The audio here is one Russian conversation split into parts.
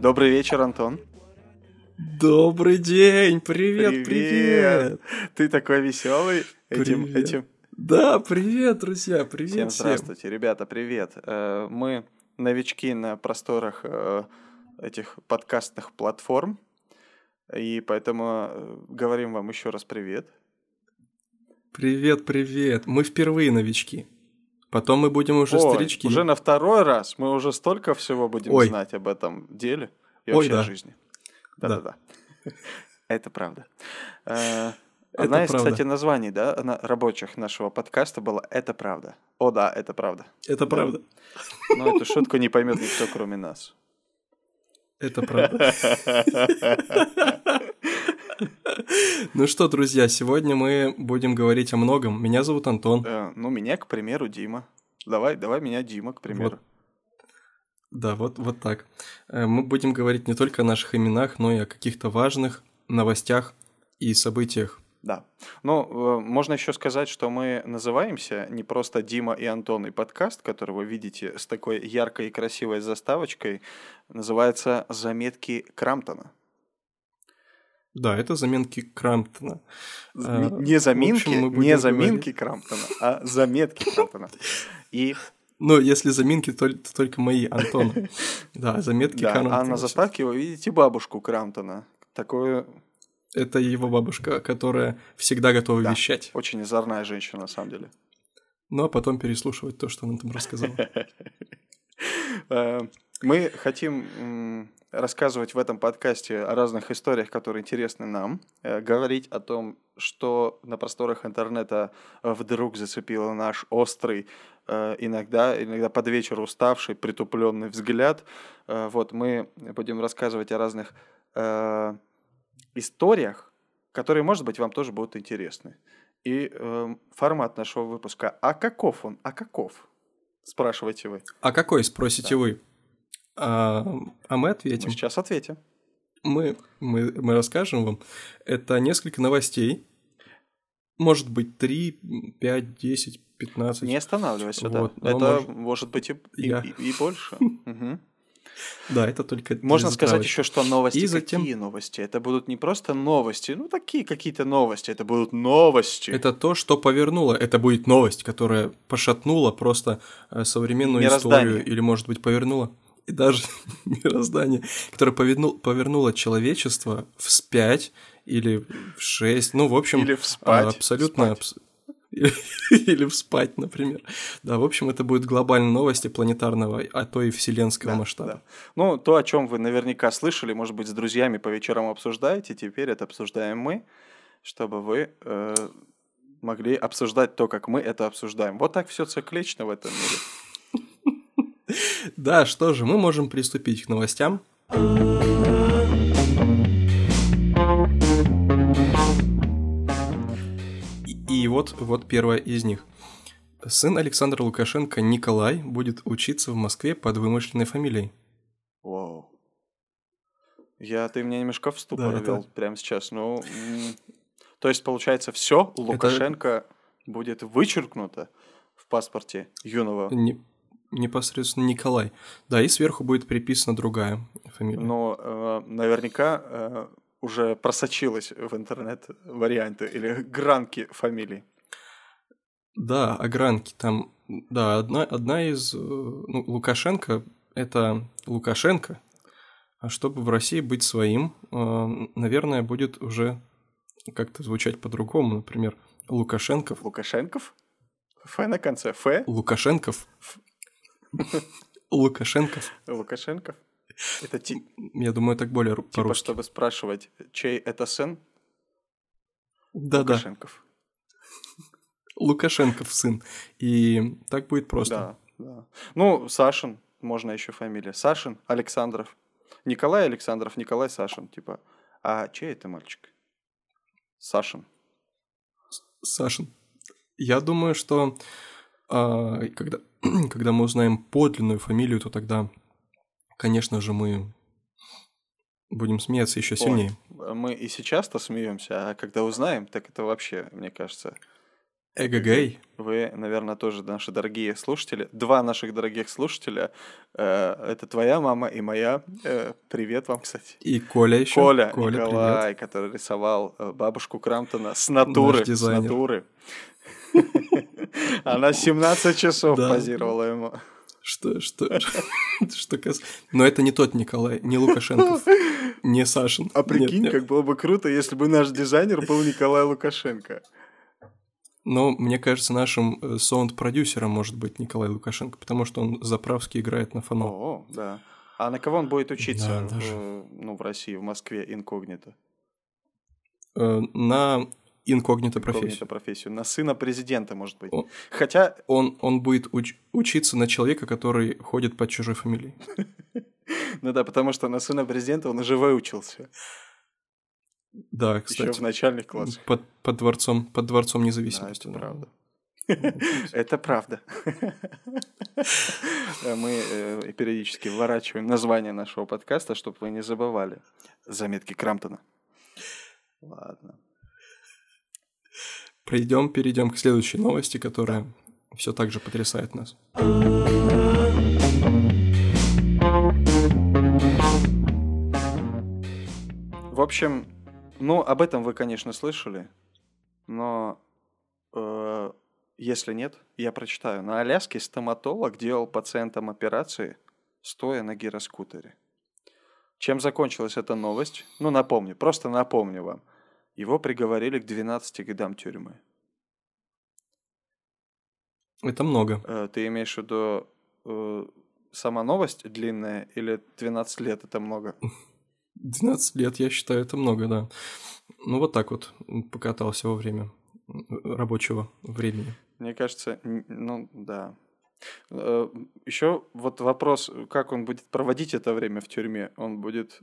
Добрый вечер, Антон. Добрый день, привет, привет. Ты такой веселый этим, Привет. этим. Да, привет, друзья, привет Всем всем. здравствуйте, ребята, привет. Э, Мы новички на просторах э, этих подкастных платформ, и поэтому э, говорим вам еще раз привет. Привет, привет. Мы впервые новички. Потом мы будем уже Ой, старички. Уже на второй раз мы уже столько всего будем Ой. знать об этом деле и Ой, вообще да. жизни. Да. Да-да-да. Это правда. Э, Одна из, кстати, названий, да, рабочих нашего подкаста была «Это правда». О, да, это правда. Это правда. Но эту шутку не поймет никто, кроме нас. Это правда. Ну что, друзья, сегодня мы будем говорить о многом. Меня зовут Антон. Э, Ну, меня, к примеру, Дима. Давай, давай меня Дима, к примеру. Да, вот, вот так. Э, Мы будем говорить не только о наших именах, но и о каких-то важных новостях и событиях. Да. Ну, э, можно еще сказать, что мы называемся не просто Дима и Антон и подкаст, который вы видите с такой яркой и красивой заставочкой, называется «Заметки Крамптона». Да, это заметки Крамптона. Н- Не заминки, общем, не говорить- заминки Крамптона, а заметки Крамптона. И Ну, если заминки, то, то только мои, Антон. Да, заметки да, Крамптона. а на заставке вы видите бабушку Крамптона. Такую Это его бабушка, которая всегда готова Да. вещать. очень озорная женщина, на самом деле. Ну, а потом переслушивать то, что она там рассказала. Э, Мы хотим рассказывать в этом подкасте о разных историях, которые интересны нам, э, говорить о том, что на просторах интернета э, вдруг зацепило наш острый, иногда, иногда под вечер уставший, притупленный взгляд. Вот мы будем рассказывать о разных историях, которые, может быть, вам тоже будут интересны. И э, формат нашего выпуска «А каков он? А каков?» Спрашиваете вы. А какой, спросите вы? А, а мы Мы ответим. сейчас ответим. Мы, мы, мы расскажем вам. Это несколько новостей. Может быть, 3, 5, 10, 15. Не останавливайся, да. Вот, но Это может- может быть и, и- Я. и- и больше. Мгм. Да, это только Можно сказать еще, что новости И затем- какие новости? Это будут не просто новости, ну такие какие-то новости, это будут новости. Это то, что повернуло. Это будет новость, которая пошатнула просто э, современную Мироздание. историю или, может быть, повернула и даже мироздание, которое поверну- повернуло человечество вспять или в шесть, ну, в общем, Или вспать. а, абсолютно... Спать. Или вспать, например. Да, в общем, это будут глобальные новости планетарного, а то и вселенского Да, масштаба. да. Ну, то, о чем вы наверняка слышали, может быть, с друзьями по вечерам обсуждаете, теперь это обсуждаем мы, чтобы вы э, могли обсуждать то, как мы это обсуждаем. Вот так все циклично в этом мире. Да, что же, мы можем приступить к новостям. Вот, вот первая из них. Сын Александра Лукашенко Николай будет учиться в Москве под вымышленной фамилией. Вау. Я, ты меня немножко в ступор Да, это- ввел прямо сейчас. Ну, то есть, получается, все Лукашенко будет вычеркнуто в паспорте юного. Не- непосредственно Николай. Да, и сверху будет приписана другая фамилия. Но э, наверняка э, уже просочилась в интернет варианты или гранки фамилий. Да, огранки там, да, одна, одна из, э, ну, Лукашенко, это Лукашенко, а чтобы в России быть своим, э, наверное, будет уже как-то звучать по-другому, например, Лукашенков, Лукашенков? Ф на конце. Ф? Лукашенков, Лукашенков, Лукашенков? Это ти- я думаю, так более типа, по-русски. чтобы спрашивать, чей это сын? Да-да, Лукашенков. Лукашенков сын, и так будет просто. Да, да. Ну, Сашин, можно еще фамилия. Сашин, Александров. Николай Александров, Николай Сашин. Типа, а чей это мальчик? Сашин. Сашин, я думаю, что а, когда, когда мы узнаем подлинную фамилию, то тогда, конечно же, мы будем смеяться еще сильнее. Ой, мы и сейчас-то смеемся, а когда узнаем, так это вообще, мне кажется... Эгэгэй. Вы, наверное, тоже наши дорогие слушатели. Два наших дорогих слушателя. Э, это твоя мама и моя. Э, привет вам, кстати. И Коля еще. Коля, Коля Николай, привет. который рисовал э, бабушку Крамтона с натуры. С натуры. Она 17 часов позировала ему. Что, что, что кас... Но это не тот Николай, не Лукашенков, не Сашин. А прикинь, как было бы круто, если бы наш дизайнер был Николай Лукашенко. Но мне кажется, нашим э, саунд-продюсером может быть Николай Лукашенко, потому что он заправски играет на фоно. О, да. А на кого он будет учиться да, даже. в, ну, в России, в Москве, инкогнито? Э, на инкогнито профессию. Инкогнито профессию. На сына президента, может быть. Он, Хотя... Он, он будет уч- учиться на человека, который ходит под чужой фамилией. Ну да, потому что на сына президента он уже выучился. Да, кстати. Еще в начальных классах. Под, под, дворцом, под дворцом независимости. Да, это правда. Это правда. Мы э, периодически вворачиваем название нашего подкаста, чтобы вы не забывали. Заметки Крамптона. Ладно. Пройдем, перейдем к следующей новости, которая все так же потрясает нас. В общем, ну, об этом вы, конечно, слышали, но э, если нет, я прочитаю. На Аляске стоматолог делал пациентам операции, стоя на гироскутере. Чем закончилась эта новость? Ну, напомню, просто напомню вам. Его приговорили к 12 годам тюрьмы. Это много. Э, ты имеешь в виду э, сама новость длинная или 12 лет это много? 12 лет, я считаю, это много, да. Ну, вот так вот покатался во время рабочего времени. Мне кажется, ну, да. Э, Еще вот вопрос, как он будет проводить это время в тюрьме? Он будет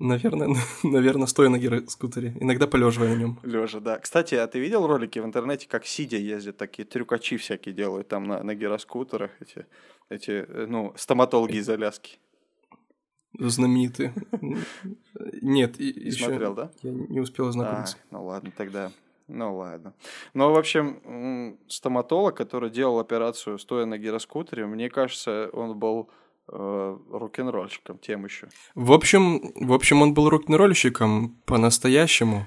Наверное, наверное, стоя на гироскутере, иногда полеживая на нем. Лежа, да. Кстати, а ты видел ролики в интернете, как сидя ездят, такие трюкачи всякие делают там на, на гироскутерах, эти, эти, э, ну, стоматологи из Аляски. Знаменитые. Нет, и смотрел, да? Я не успел ознакомиться. А, ну ладно, тогда. Ну ладно. Ну, в общем, стоматолог, который делал операцию стоя на гироскутере, мне кажется, он был рок-н-ролльщиком, тем еще. В общем, в общем, он был рок-н-ролльщиком по-настоящему.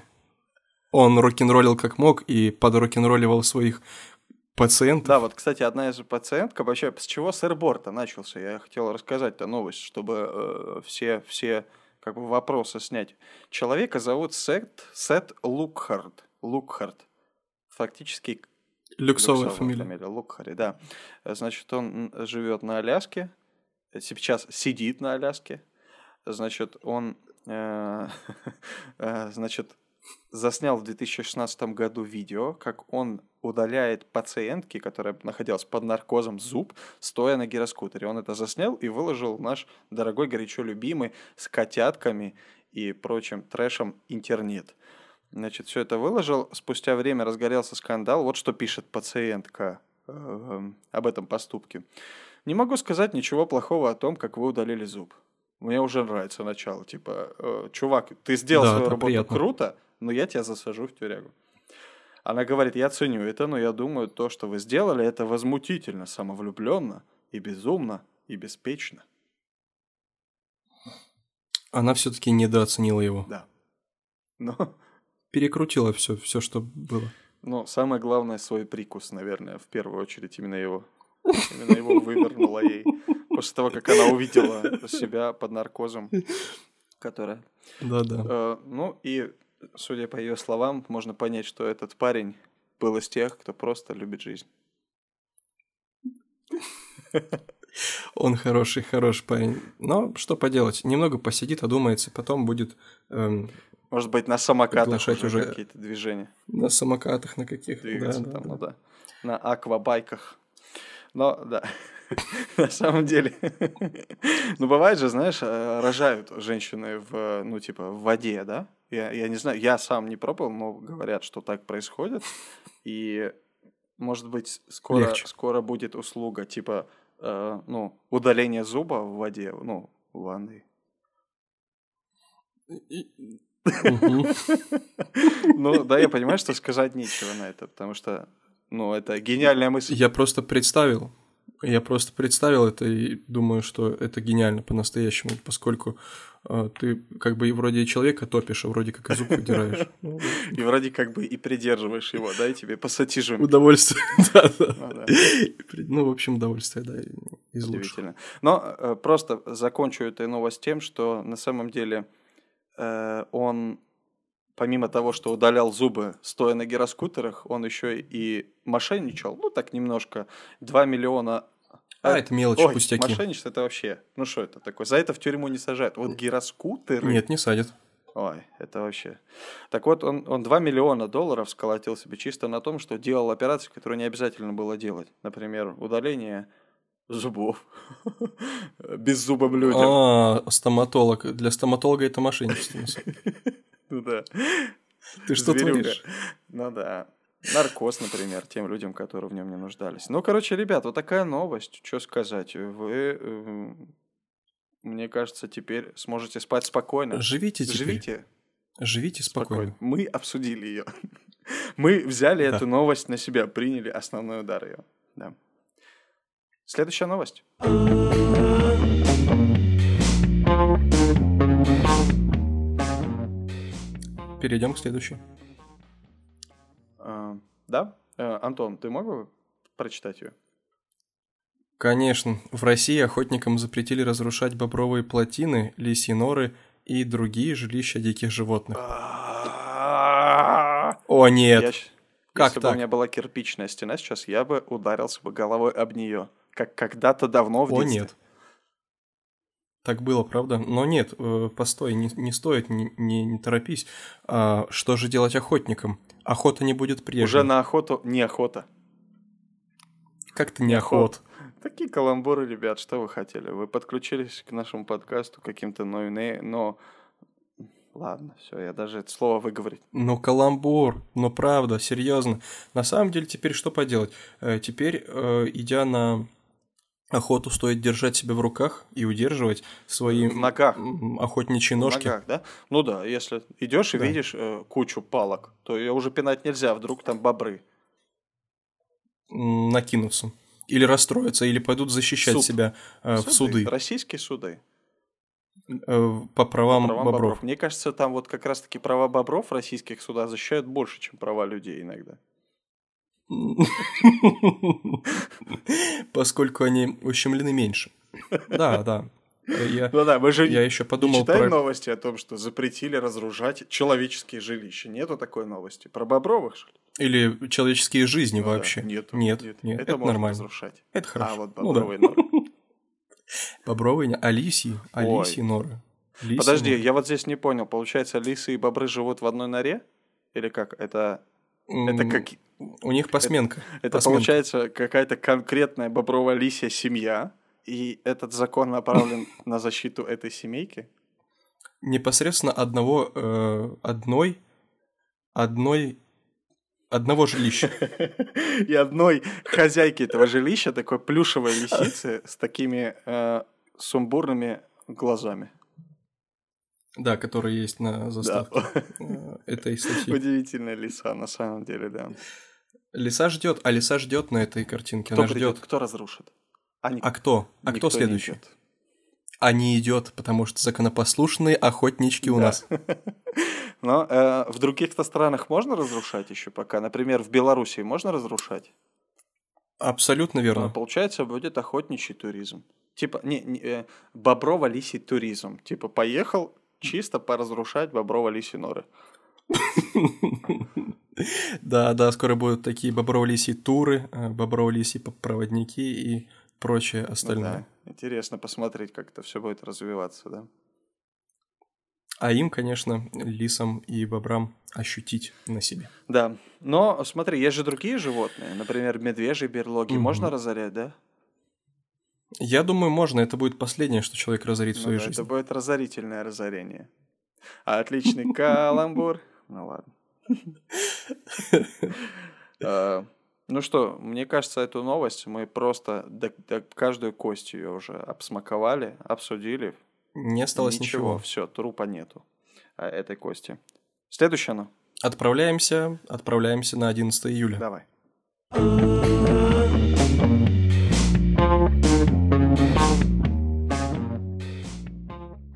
Он рок-н-роллил как мог и подрок-н-ролливал своих пациентов. Да, вот, кстати, одна из пациенток, вообще, с чего сэр-борта начался? Я хотел рассказать-то новость, чтобы э, все, все как бы вопросы снять. Человека зовут Сет, Сет Лукхард. Лукхард. Фактически Люксовая, люксовая фамилия. фамилия. Лукхари, да. Значит, он живет на Аляске, сейчас сидит на Аляске, значит, он, э, э, значит, заснял в 2016 году видео, как он удаляет пациентки, которая находилась под наркозом зуб, стоя на гироскутере. Он это заснял и выложил наш дорогой, горячо любимый, с котятками и прочим трэшем интернет. Значит, все это выложил. Спустя время разгорелся скандал. Вот что пишет пациентка э, об этом поступке. Не могу сказать ничего плохого о том, как вы удалили зуб. Мне уже нравится начало. Типа, э, чувак, ты сделал да, свою работу приятно. круто, но я тебя засажу в тюрягу. Она говорит, я ценю это, но я думаю, то, что вы сделали, это возмутительно, самовлюбленно и безумно и беспечно. Она все-таки недооценила его. Да. Но... Перекрутила все, все, что было. Ну, самое главное, свой прикус, наверное, в первую очередь именно его. Именно его вывернула ей. После того, как она увидела себя под наркозом, которая... Да-да. Э, ну и, судя по ее словам, можно понять, что этот парень был из тех, кто просто любит жизнь. Он хороший, хороший парень. Но что поделать, немного посидит, одумается, потом будет... Эм, Может быть, на самокатах уже, уже какие-то движения. На самокатах на каких? Двигаться да, там, да. ну да. На аквабайках. Но, да, на самом деле. ну, бывает же, знаешь, э, рожают женщины в, ну, типа, в воде, да? Я, я не знаю, я сам не пробовал, но говорят, что так происходит. И, может быть, скоро, скоро будет услуга, типа, э, ну, удаление зуба в воде, ну, в ванной. Ну, да, я понимаю, что сказать нечего на это, потому что, ну, это гениальная мысль. Я просто представил, я просто представил это и думаю, что это гениально по-настоящему, поскольку э, ты как бы и вроде и человека топишь, а вроде как и зуб выдираешь. И вроде как бы и придерживаешь его, да, и тебе пассатижем. Удовольствие, да, да. Ну, в общем, удовольствие, да, из Удивительно. Но э, просто закончу эту новость тем, что на самом деле э, он помимо того, что удалял зубы, стоя на гироскутерах, он еще и мошенничал. Ну, так немножко. 2 миллиона а, это мелочи, Ой, пустяки. мошенничество это вообще... Ну что это такое? За это в тюрьму не сажают. Вот гироскутеры... Нет, не садят. Ой, это вообще... Так вот, он, он 2 миллиона долларов сколотил себе чисто на том, что делал операции, которые не обязательно было делать. Например, удаление зубов беззубым людям. А, стоматолог. Для стоматолога это мошенничество. Ну да. Ты что творишь? Ну да. Наркоз, например, тем людям, которые в нем не нуждались. Ну, короче, ребят, вот такая новость. Что сказать? Вы, э, мне кажется, теперь сможете спать спокойно. Живите теперь. Живите. Живите спокойно. спокойно. Мы обсудили ее. Мы взяли да. эту новость на себя, приняли основной удар ее. Да. Следующая новость. Перейдем к следующей. Да? Э, Антон, ты мог бы прочитать ее? Конечно. В России охотникам запретили разрушать бобровые плотины, лисьи норы и другие жилища диких животных. О, нет. Как Если так? бы у меня была кирпичная стена сейчас, я бы ударился бы головой об нее, как когда-то давно в детстве. О, нет. Так было, правда? Но нет, э, постой, не, не стоит, не, не, не торопись. А, что же делать охотникам? Охота не будет прежней. Уже на охоту не охота. Как-то не охот. Такие каламбуры, ребят, что вы хотели? Вы подключились к нашему подкасту каким-то ноюне, но... Ладно, все, я даже это слово выговорить. Ну, каламбур, ну правда, серьезно. На самом деле, теперь что поделать? Э, теперь, э, идя на охоту стоит держать себя в руках и удерживать свои в ногах. охотничьи ножки. В ногах, да? Ну да, если идешь и да. видишь э, кучу палок, то ее уже пинать нельзя, вдруг там бобры. Накинутся. Или расстроятся, или пойдут защищать Суд. себя э, суды. в суды. Российские суды. Э, по правам, по правам бобров. бобров. Мне кажется, там вот как раз-таки права бобров в российских судах защищают больше, чем права людей иногда. Поскольку они ущемлены меньше. Да, да. Я, ну да, мы же я еще подумал не читаем про... новости о том, что запретили разрушать человеческие жилища. Нету такой новости. Про бобровых, что ли? Или человеческие жизни ну, вообще. Да. Нет, нет, нет, нет. Это, это можно нормально. разрушать. Это хорошо. А вот бобровые ну, да. норы. Бобровые, а лисьи, а лисьи норы. Подожди, норы. я вот здесь не понял. Получается, лисы и бобры живут в одной норе? Или как? Это, это как у них посменка. Это, это посменка. получается какая-то конкретная бобровая лисья семья, и этот закон направлен на защиту этой семейки? Непосредственно одного, э, одной, одной, одного жилища. И одной хозяйки этого жилища, такой плюшевой лисицы с такими э, сумбурными глазами. Да, который есть на заставке да. Э, этой статьи. Удивительная лиса, на самом деле, да. Лиса ждет, а лиса ждет на этой картинке. Кто Она ждет. Кто разрушит? А, а кто? А кто следующий? Не а не идет, потому что законопослушные охотнички у да. нас. Но э, в других-то странах можно разрушать еще пока? Например, в Беларуси можно разрушать? Абсолютно верно. Но, получается, будет охотничий туризм. Типа, не, не э, боброво-лисий туризм. Типа, поехал чисто поразрушать боброво-лисий норы. Да, да, скоро будут такие боброво-лисьи туры, э, боброво-лисьи проводники и прочее остальное. Да, интересно посмотреть, как это все будет развиваться, да. А им, конечно, лисам и бобрам ощутить на себе. Да, но смотри, есть же другие животные, например, медвежьи берлоги, можно разорять, да? Я думаю, можно. Это будет последнее, что человек разорит ну, в своей да, жизни. Это будет разорительное разорение. Отличный каламбур. Ну ладно. А, ну что, мне кажется, эту новость мы просто до, до каждую кость ее уже обсмаковали, обсудили. Не осталось ничего. Все, трупа нету. э, этой кости. Следующее оно. Отправляемся, отправляемся на 11 июля. Давай.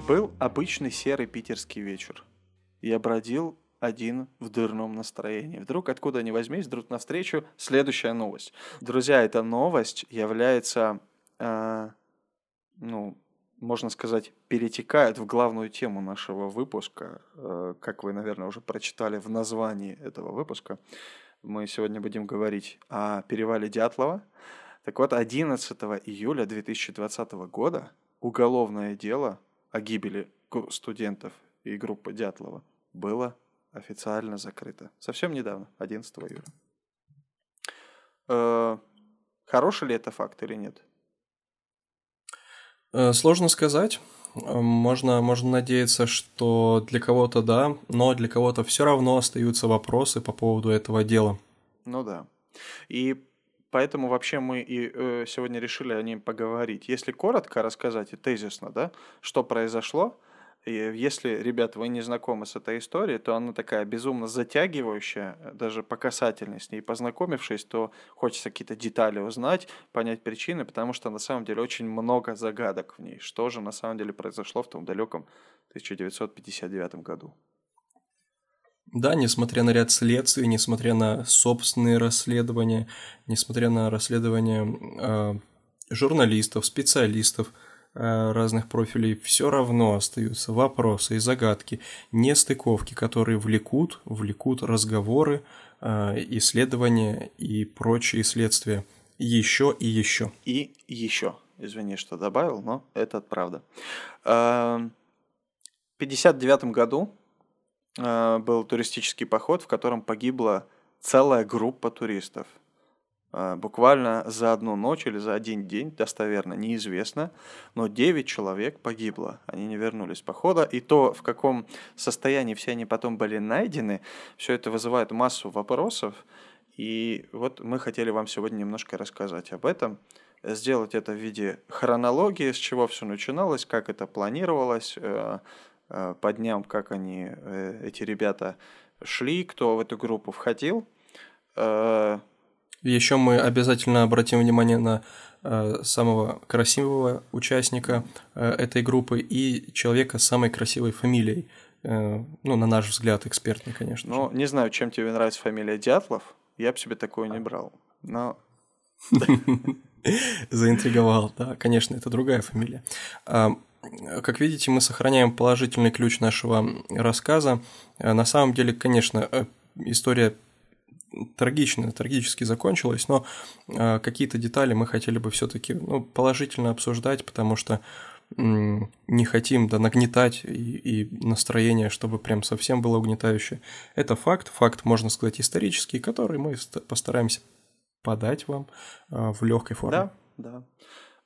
Был обычный серый питерский вечер. Я бродил один в дурном настроении. Вдруг, откуда ни возьмись, вдруг навстречу следующая новость. Друзья, эта новость является, э, ну, можно сказать, перетекает в главную тему нашего выпуска. Э, как вы, наверное, уже прочитали в названии этого выпуска, мы сегодня будем говорить о перевале Дятлова. Так вот, 11 июля 2020 года уголовное дело о гибели студентов и группы Дятлова было официально закрыто. Совсем недавно, 11 июля. Э, хороший ли это факт или нет? Э, сложно сказать. Э, можно, можно надеяться, что для кого-то да, но для кого-то все равно остаются вопросы по поводу этого дела. Ну да. И поэтому вообще мы и э, сегодня решили о ней поговорить. Если коротко рассказать и тезисно, да, что произошло, и если, ребят, вы не знакомы с этой историей, то она такая безумно затягивающая, э, даже по касательной с ней познакомившись, то хочется какие-то детали узнать, понять причины, потому что на самом деле очень много загадок в ней. Что же на самом деле произошло в том далеком 1959 году? Да, несмотря на ряд следствий, несмотря на собственные расследования, несмотря на расследования э, журналистов, специалистов – Э, разных профилей, все равно остаются вопросы и загадки, нестыковки, которые влекут, влекут разговоры, э, исследования и прочие следствия. Еще и еще. И еще. Извини, что добавил, но это правда. В 1959 году был туристический поход, в котором погибла целая группа туристов – а, буквально за одну ночь или за один день, достоверно, неизвестно, но 9 человек погибло. Они не вернулись с похода. И то, в каком состоянии все они потом были найдены, все это вызывает массу вопросов. И вот мы хотели вам сегодня немножко рассказать об этом, сделать это в виде хронологии, с чего все начиналось, как это планировалось, э, э, по дням, как они, э, эти ребята шли, кто в эту группу входил еще мы обязательно обратим внимание на э, самого красивого участника э, этой группы и человека с самой красивой фамилией. Э, ну, на наш взгляд, экспертный, конечно. Ну, не знаю, чем тебе нравится фамилия Дятлов. Я бы себе такое не брал. Но Заинтриговал, да, конечно, это другая фамилия. Как видите, мы сохраняем положительный ключ нашего рассказа. Э, на самом деле, конечно, э, история трагично, трагически закончилось, но э, какие-то детали мы хотели бы все-таки ну, положительно обсуждать, потому что не хотим да, нагнетать и, и настроение, чтобы прям совсем было угнетающее. Это факт, факт, можно сказать, исторический, который мы постараемся подать вам в легкой форме. Да, да.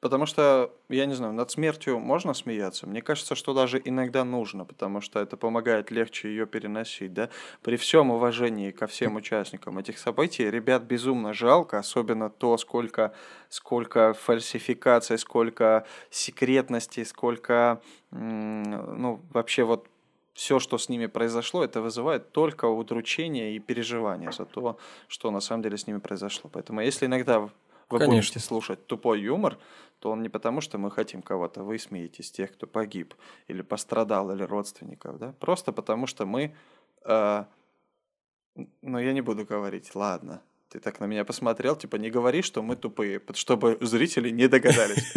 Потому что, я не знаю, над смертью можно смеяться? Мне кажется, что даже иногда нужно, потому что это помогает легче ее переносить, да? При всем уважении ко всем участникам этих событий, ребят безумно жалко, особенно то, сколько, сколько фальсификаций, сколько секретности, сколько, ну, вообще вот все, что с ними произошло, это вызывает только удручение и переживание за то, что на самом деле с ними произошло. Поэтому если иногда вы Конечно. будете слушать тупой юмор, то он не потому, что мы хотим кого-то высмеять из тех, кто погиб или пострадал, или родственников, да, просто потому что мы, э, ну я не буду говорить, ладно, ты так на меня посмотрел, типа не говори, что мы тупые, чтобы зрители не догадались.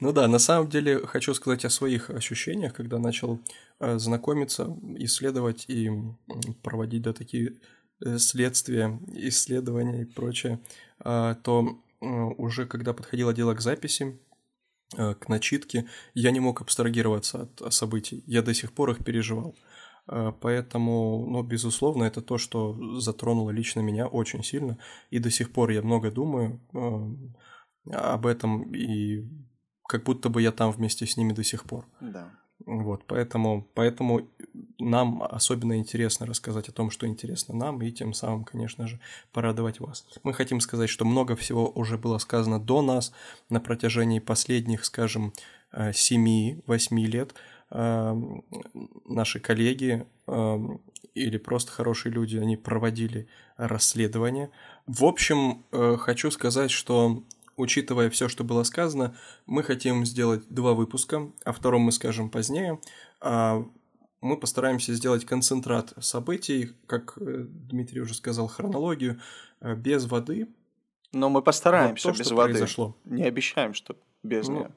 Ну да, на самом деле хочу сказать о своих ощущениях, когда начал э, знакомиться, исследовать и проводить да, такие следствия, исследования и прочее, а, то Э, уже когда подходило дело к записи, э, к начитке, я не мог абстрагироваться от событий. Я до сих пор их переживал. Э, поэтому, ну, безусловно, это то, что затронуло лично меня очень сильно. И до сих пор я много думаю об этом, и как будто бы я там вместе с ними до сих пор. Да. Вот, поэтому, поэтому нам особенно интересно рассказать о том, что интересно нам, и тем самым, конечно же, порадовать вас. Мы хотим сказать, что много всего уже было сказано до нас на протяжении последних, скажем, 7-8 э, лет. наши коллеги или просто хорошие люди, они проводили расследование. В общем, э, хочу сказать, что учитывая все, что было сказано, мы хотим сделать два выпуска, о втором мы скажем позднее. А мы постараемся сделать концентрат событий, как э, Дмитрий уже сказал, хронологию, э, без воды. Но мы постараемся то, без воды. Произошло. Не обещаем, что без ну, нее.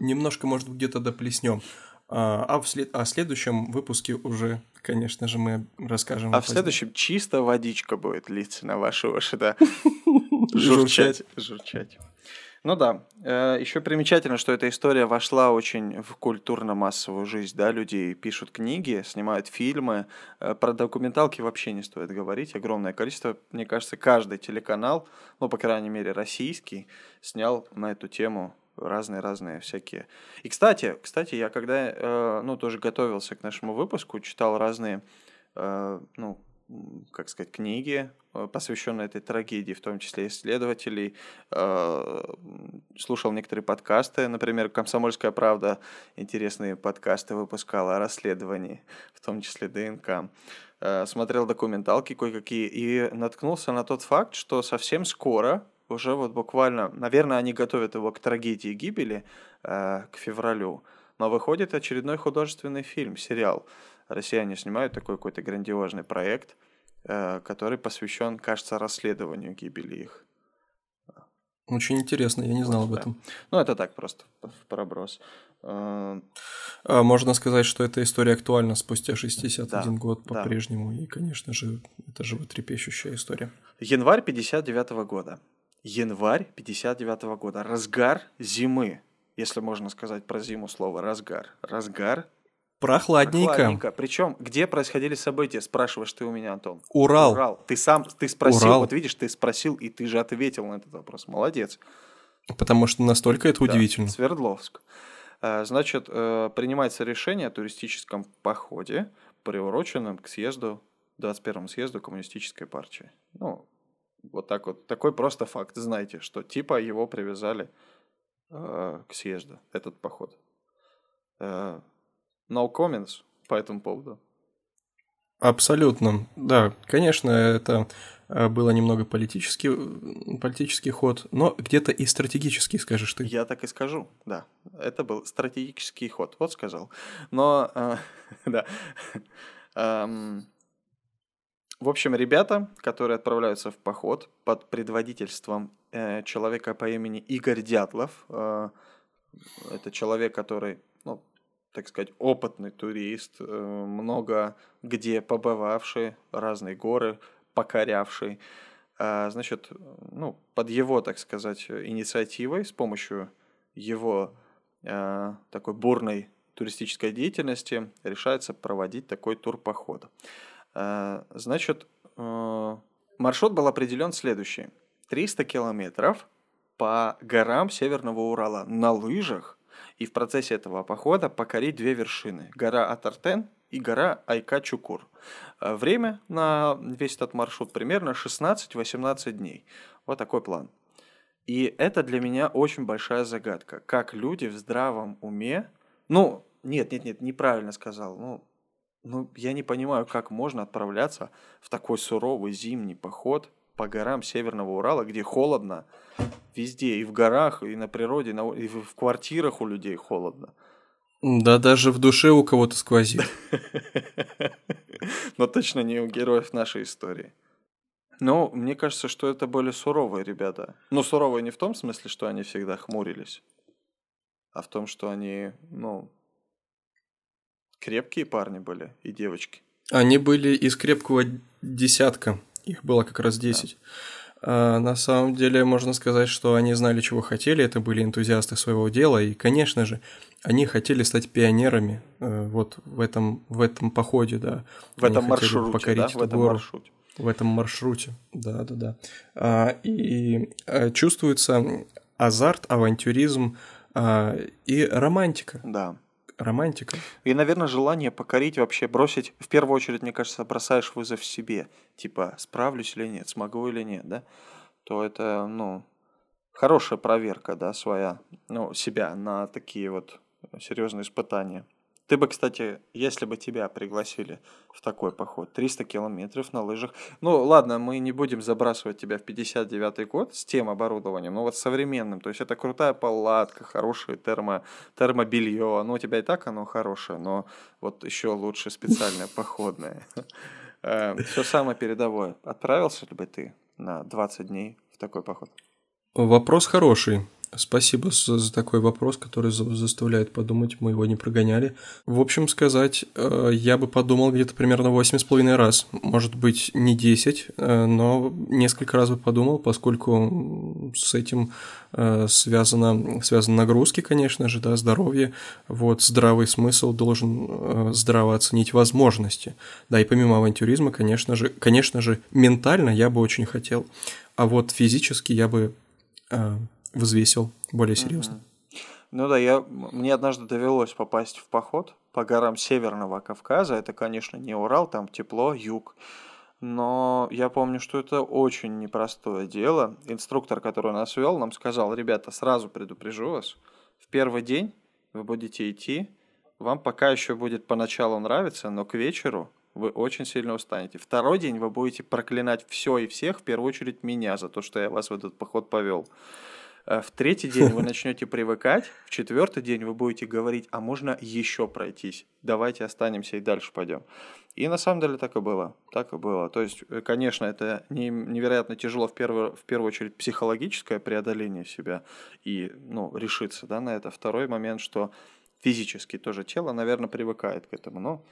Немножко, может, где-то доплеснем. А, а в, след... в следующем выпуске уже, конечно же, мы расскажем. А в следующем чисто водичка будет литься на ваши уши, да. Журчать. Журчать. Ну да, э, еще примечательно, что эта история вошла очень в культурно-массовую жизнь, да, люди пишут книги, снимают фильмы, э, про документалки вообще не стоит говорить, огромное количество, мне кажется, каждый телеканал, ну, по крайней мере, российский, снял на эту тему разные-разные всякие. И, кстати, кстати, я когда, э, ну, тоже готовился к нашему выпуску, читал разные, ну, как сказать, книги, э, посвященные этой трагедии, в том числе исследователей, э, слушал некоторые подкасты, например, «Комсомольская правда» интересные подкасты выпускала о расследовании, в том числе ДНК. Э, смотрел документалки кое-какие и наткнулся на тот факт, что совсем скоро уже вот буквально, наверное, они готовят его к трагедии гибели, к февралю, но выходит очередной художественный фильм, сериал. Россияне снимают такой какой-то грандиозный проект, э, который посвящен, кажется, расследованию гибели их. Очень интересно, я не знал вот, об этом. Да. Ну, это так просто, проброс. Э, а можно сказать, что эта история актуальна спустя 61 да, год по-прежнему, да. и, конечно же, это животрепещущая история. Январь 59 -го года январь 59 -го года, разгар зимы, если можно сказать про зиму слово разгар. Разгар. Прохладненько. Прохладненько. Причем, где происходили события, спрашиваешь ты у меня, Антон. Урал. Урал. Ты сам, ты спросил, Урал. вот видишь, ты спросил, и ты же ответил на этот вопрос. Молодец. Потому что настолько это да. удивительно. Свердловск. Э, значит, э, принимается решение о туристическом походе, приуроченном к съезду, 21 съезду коммунистической партии. Ну, вот так вот. Такой просто факт. Знаете, что типа его привязали э, к съезду, этот поход. No comments по этому поводу. Абсолютно. Да, конечно, это э, было немного политический, политический ход, но где-то и стратегический, скажешь ты. Я так и скажу, да. Это был стратегический ход, вот сказал. Но, э, да. Эм, в общем, ребята, которые отправляются в поход под предводительством э, человека по имени Игорь Дятлов, э, это человек, который, ну, так сказать, опытный турист, э, много где побывавший, разные горы покорявший. Э, значит, ну, под его, так сказать, инициативой, с помощью его э, такой бурной туристической деятельности решается проводить такой тур похода. Э, значит, э, маршрут был определен следующий. 300 километров по горам Северного Урала на лыжах и в процессе этого похода покорить две вершины. Гора Атартен и гора Айка-Чукур. Э, время на весь этот маршрут примерно 16-18 дней. Вот такой план. И это для меня очень большая загадка. Как люди в здравом уме... Ну, нет, нет, нет, неправильно сказал. Ну, ну, я не понимаю, как можно отправляться в такой суровый зимний поход по горам Северного Урала, где холодно везде, и в горах, и на природе, и в квартирах у людей холодно. Да даже в душе у кого-то сквозит. Но точно не у героев нашей истории. Но мне кажется, что это были суровые ребята. Но суровые не в том смысле, что они всегда хмурились, а в том, что они, ну, Крепкие парни были и девочки. Они были из крепкого десятка. Их было как раз 10. Да. На самом деле можно сказать, что они знали, чего хотели. Это были энтузиасты своего дела. И, конечно же, они хотели стать пионерами э, вот в этом, в этом походе, да. В они этом маршруте, покорить да? В этом гору. маршруте. В этом маршруте, да, да, да. А, и а, чувствуется азарт, авантюризм а, и романтика. Да романтика. И, наверное, желание покорить, вообще бросить, в первую очередь, мне кажется, бросаешь вызов себе. Типа, справлюсь или нет, смогу или нет, да? То это, ну, хорошая проверка, да, своя, ну, себя на такие вот серьезные испытания. Ты бы, кстати, если бы тебя пригласили в такой поход, 300 километров на лыжах. Ну, ладно, мы не будем забрасывать тебя в 59-й год с тем оборудованием, но вот современным. То есть это крутая палатка, хорошее термо, термобелье. Ну, у тебя и так оно хорошее, но вот еще лучше специальное походное. Э, Все самое передовое. Отправился ли бы ты на 20 дней в такой поход? Вопрос хороший. Спасибо за такой вопрос, который заставляет подумать, мы его не прогоняли. В общем сказать, э, я бы подумал где-то примерно 8,5 раз. Может быть, не 10, э, но несколько раз бы подумал, поскольку с этим э, связано, связаны нагрузки, конечно же, да, здоровье. Вот, здравый смысл должен здраво оценить возможности. Да, и помимо авантюризма, конечно же, конечно же, ментально я бы очень хотел. А вот физически я бы взвесил более серьезно. Ну да, я, мне однажды довелось попасть в поход по горам Северного Кавказа. Это, конечно, не Урал, там тепло, юг. Но я помню, что это очень непростое дело. Инструктор, который нас вел, нам сказал, ребята, сразу предупрежу вас, в первый день вы будете идти, вам пока еще будет поначалу нравиться, но к вечеру вы очень сильно устанете. Второй день вы будете проклинать все и всех, в первую очередь меня, за то, что я вас в этот поход повел. Э, в третий день вы начнете привыкать, в четвертый день вы будете говорить, а можно еще пройтись, давайте останемся и дальше пойдем. И на самом деле так и было, так и было. То есть, э, конечно, это невероятно тяжело в первую, в первую очередь психологическое преодоление себя и ну, решиться да, на это. Второй момент, что физически тоже тело, наверное, привыкает к этому. Но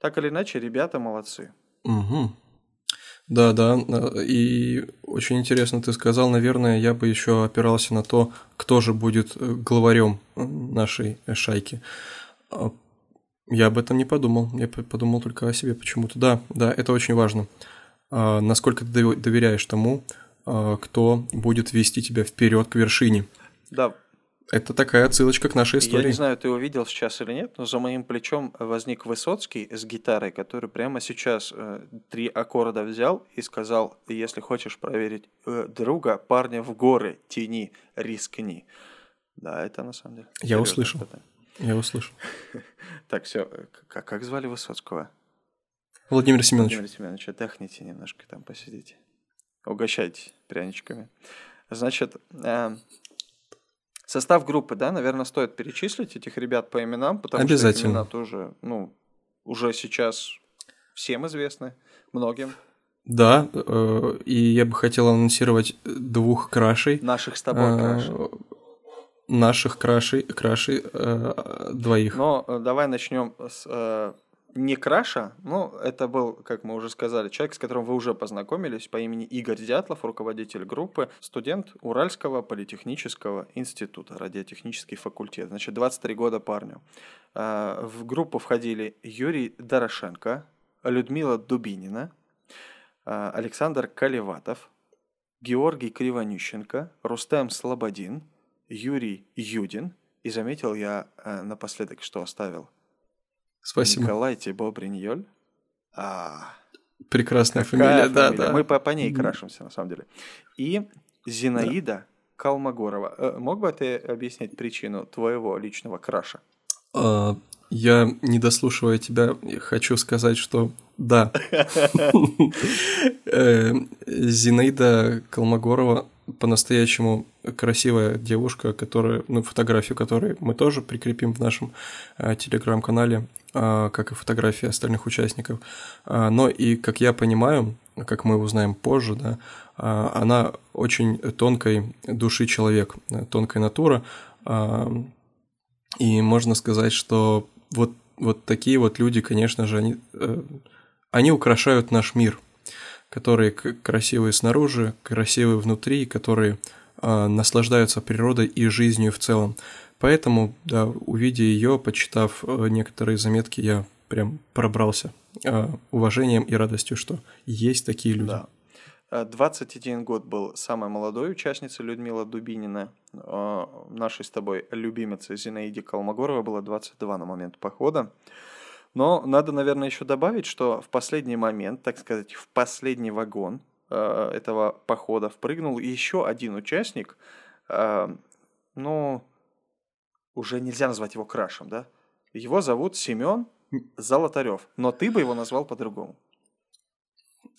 так или иначе, ребята молодцы. Угу. Да, да, и очень интересно ты сказал, наверное, я бы еще опирался на то, кто же будет э, главарем э, нашей шайки. А, я об этом не подумал, я подумал только о себе почему-то. Да, да, это очень важно. А, насколько ты доверяешь тому, а, кто будет вести тебя вперед к вершине. Да, это такая отсылочка к нашей истории. Я не знаю, ты его видел сейчас или нет, но за моим плечом возник Высоцкий с гитарой, который прямо сейчас э, три аккорда взял и сказал, если хочешь проверить э, друга, парня в горы тяни, рискни. Да, это на самом деле. Я услышал. Это. Я услышал. Так, все. Как, как звали Высоцкого? Владимир Семенович. Владимир Семенович, отдохните немножко там, посидите. Угощайтесь пряничками. Значит, э, Состав группы, да, наверное, стоит перечислить этих ребят по именам, потому что имена тоже, ну, уже сейчас всем известны, многим. Да, э, и я бы хотел анонсировать двух крашей. Наших с тобой э, крашей. Наших крашей, крашей э, двоих. Но давай начнем с не Краша, но это был, как мы уже сказали, человек, с которым вы уже познакомились, по имени Игорь Дятлов, руководитель группы, студент Уральского политехнического института, радиотехнический факультет. Значит, 23 года парню. А, в группу входили Юрий Дорошенко, Людмила Дубинина, а, Александр Каливатов, Георгий Кривонющенко, Рустем Слободин, Юрий Юдин. И заметил я э, напоследок, что оставил – Спасибо. Николай Тибо Бриньоль. А, Прекрасная фамилия, фамилия, да, да. Мы по, по ней крашимся, на самом деле. И Зинаида да. Калмогорова. Э, мог бы ты объяснить причину твоего личного краша? А, я, не дослушивая тебя, хочу сказать, что да. Э, Зинаида Калмогорова по-настоящему красивая девушка, которая, ну, фотографию которой мы тоже прикрепим в нашем э, телеграм-канале, как и фотографии остальных участников. Э, но и, как я понимаю, как мы узнаем позже, да, э, она очень тонкой души человек, тонкая натура. И можно сказать, что вот, вот такие вот люди, конечно же, они, э, они украшают наш мир – которые красивые снаружи, красивые внутри, которые наслаждаются природой и жизнью в целом. Поэтому, да, увидя ее, почитав э, некоторые заметки, я прям пробрался э, уважением и радостью, что есть такие люди. Да. 21 год был самой молодой участницей Людмила Дубинина. Нашей с тобой любимицы Зинаиде Калмогоровой было 22 на момент похода. Но надо, наверное, еще добавить, что в последний момент, так сказать, в последний вагон э, этого похода впрыгнул еще один участник. Э, ну, уже нельзя назвать его крашем, да? Его зовут Семен Золотарев, но ты бы его назвал по-другому.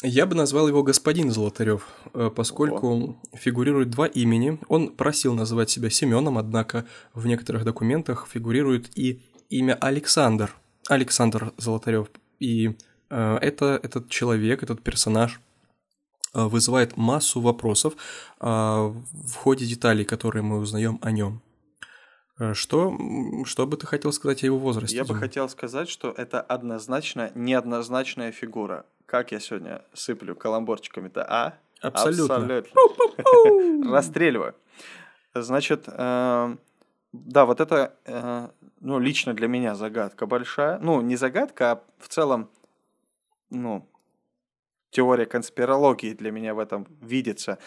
Я бы назвал его господин Золотарев, э, поскольку Ого. фигурирует два имени. Он просил называть себя Семеном, однако в некоторых документах фигурирует и имя Александр. Александр Золотарев. И э, это, этот человек, этот персонаж э, вызывает массу вопросов э, в ходе деталей, которые мы узнаем о нем. Э, что, что бы ты хотел сказать о его возрасте? Я Дима? бы хотел сказать, что это однозначно неоднозначная фигура. Как я сегодня сыплю каламборчиками-то, а? Абсолютно. Абсолютно. Расстреливаю. Значит, э, да, вот это, э, ну, лично для меня загадка большая. Ну, не загадка, а в целом, ну, теория конспирологии для меня в этом видится.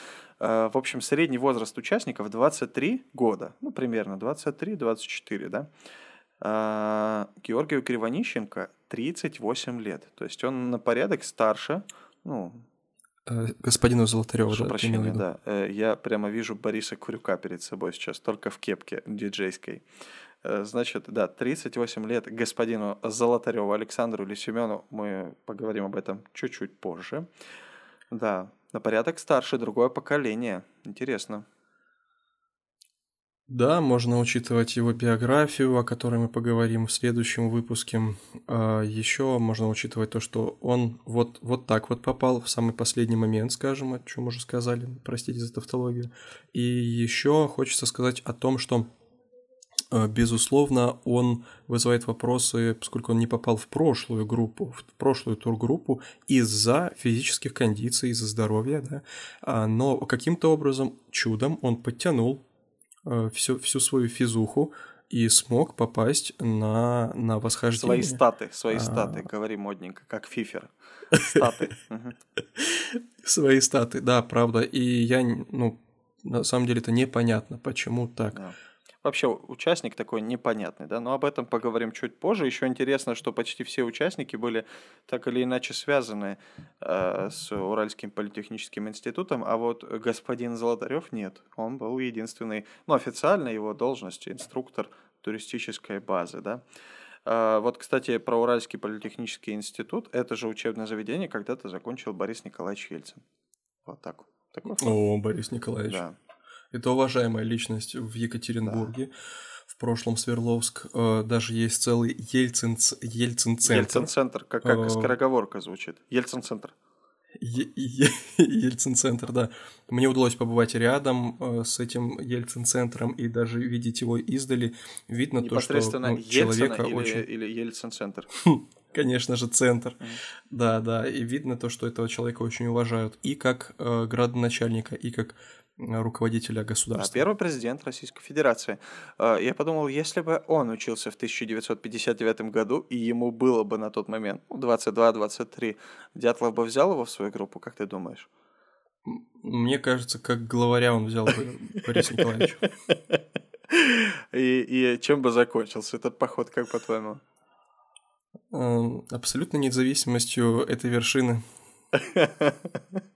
Э, в общем, средний возраст участников 23 года, ну, примерно 23-24, да. Э, Георгию Кривонищенко 38 лет, то есть он на порядок старше, ну, э, господину Золотареву. Прошу да, прощения, да. Я прямо вижу Бориса Курюка перед собой сейчас, только в кепке диджейской. Значит, да, 38 лет господину Золотареву Александру или Семену, мы поговорим об этом чуть-чуть позже. Да, на порядок старше, другое поколение. Интересно. Да, можно учитывать его биографию, о которой мы поговорим в следующем выпуске. А еще можно учитывать то, что он вот, вот так вот попал в самый последний момент, скажем, о чем уже сказали, простите за тавтологию. И еще хочется сказать о том, что безусловно, он вызывает вопросы, поскольку он не попал в прошлую группу, в прошлую тургруппу из-за физических кондиций, из-за здоровья, да, а, но каким-то образом, чудом, он подтянул э, всю, всю свою физуху и смог попасть на, на восхождение. Свои статы, свои а... статы, говори модненько, как фифер. Статы. Свои статы, да, правда. И я, ну, на самом деле это непонятно, почему так вообще участник такой непонятный, да, но об этом поговорим чуть позже. Еще интересно, что почти все участники были так или иначе связаны э, с Уральским политехническим институтом, а вот господин Золотарев нет, он был единственный, ну, официально его должность, инструктор туристической базы, да. Э, вот, кстати, про Уральский политехнический институт, это же учебное заведение когда-то закончил Борис Николаевич Ельцин. Вот так. Такой О, Борис Николаевич. Да. Это уважаемая личность в Екатеринбурге. Да. В прошлом Свердловск э, даже есть целый Ельцин, Ельцин-центр. Ельцин-центр, как, как э, скороговорка звучит. Ельцин-центр. Ельцин-центр, да. Мне удалось побывать рядом э, с этим Ельцин-центром и даже видеть его издали. Видно то, что ну, человека или, очень... или Ельцин-центр? Конечно же, центр. Mm. Да, да. И видно то, что этого человека очень уважают. И как э, градоначальника, и как руководителя государства. Да, первый президент Российской Федерации. А, я подумал, если бы он учился в 1959 году, и ему было бы на тот момент 22-23, ну, Дятлов бы взял его в свою группу, как ты думаешь? Мне кажется, как главаря он взял бы Бориса Николаевича. И, и чем бы закончился этот поход, как по-твоему? Абсолютно независимостью этой вершины.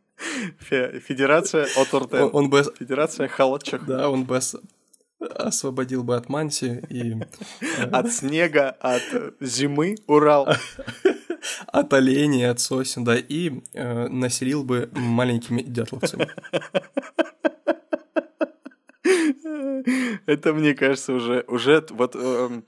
Федерация Отуртен. Он бы... Федерация Холодчих. Да, он бы освободил бы от манси и... Э, от снега, от зимы Урал. От оленей, от сосен, да, и э, населил бы маленькими дятловцами. Это, мне кажется, уже, уже вот э,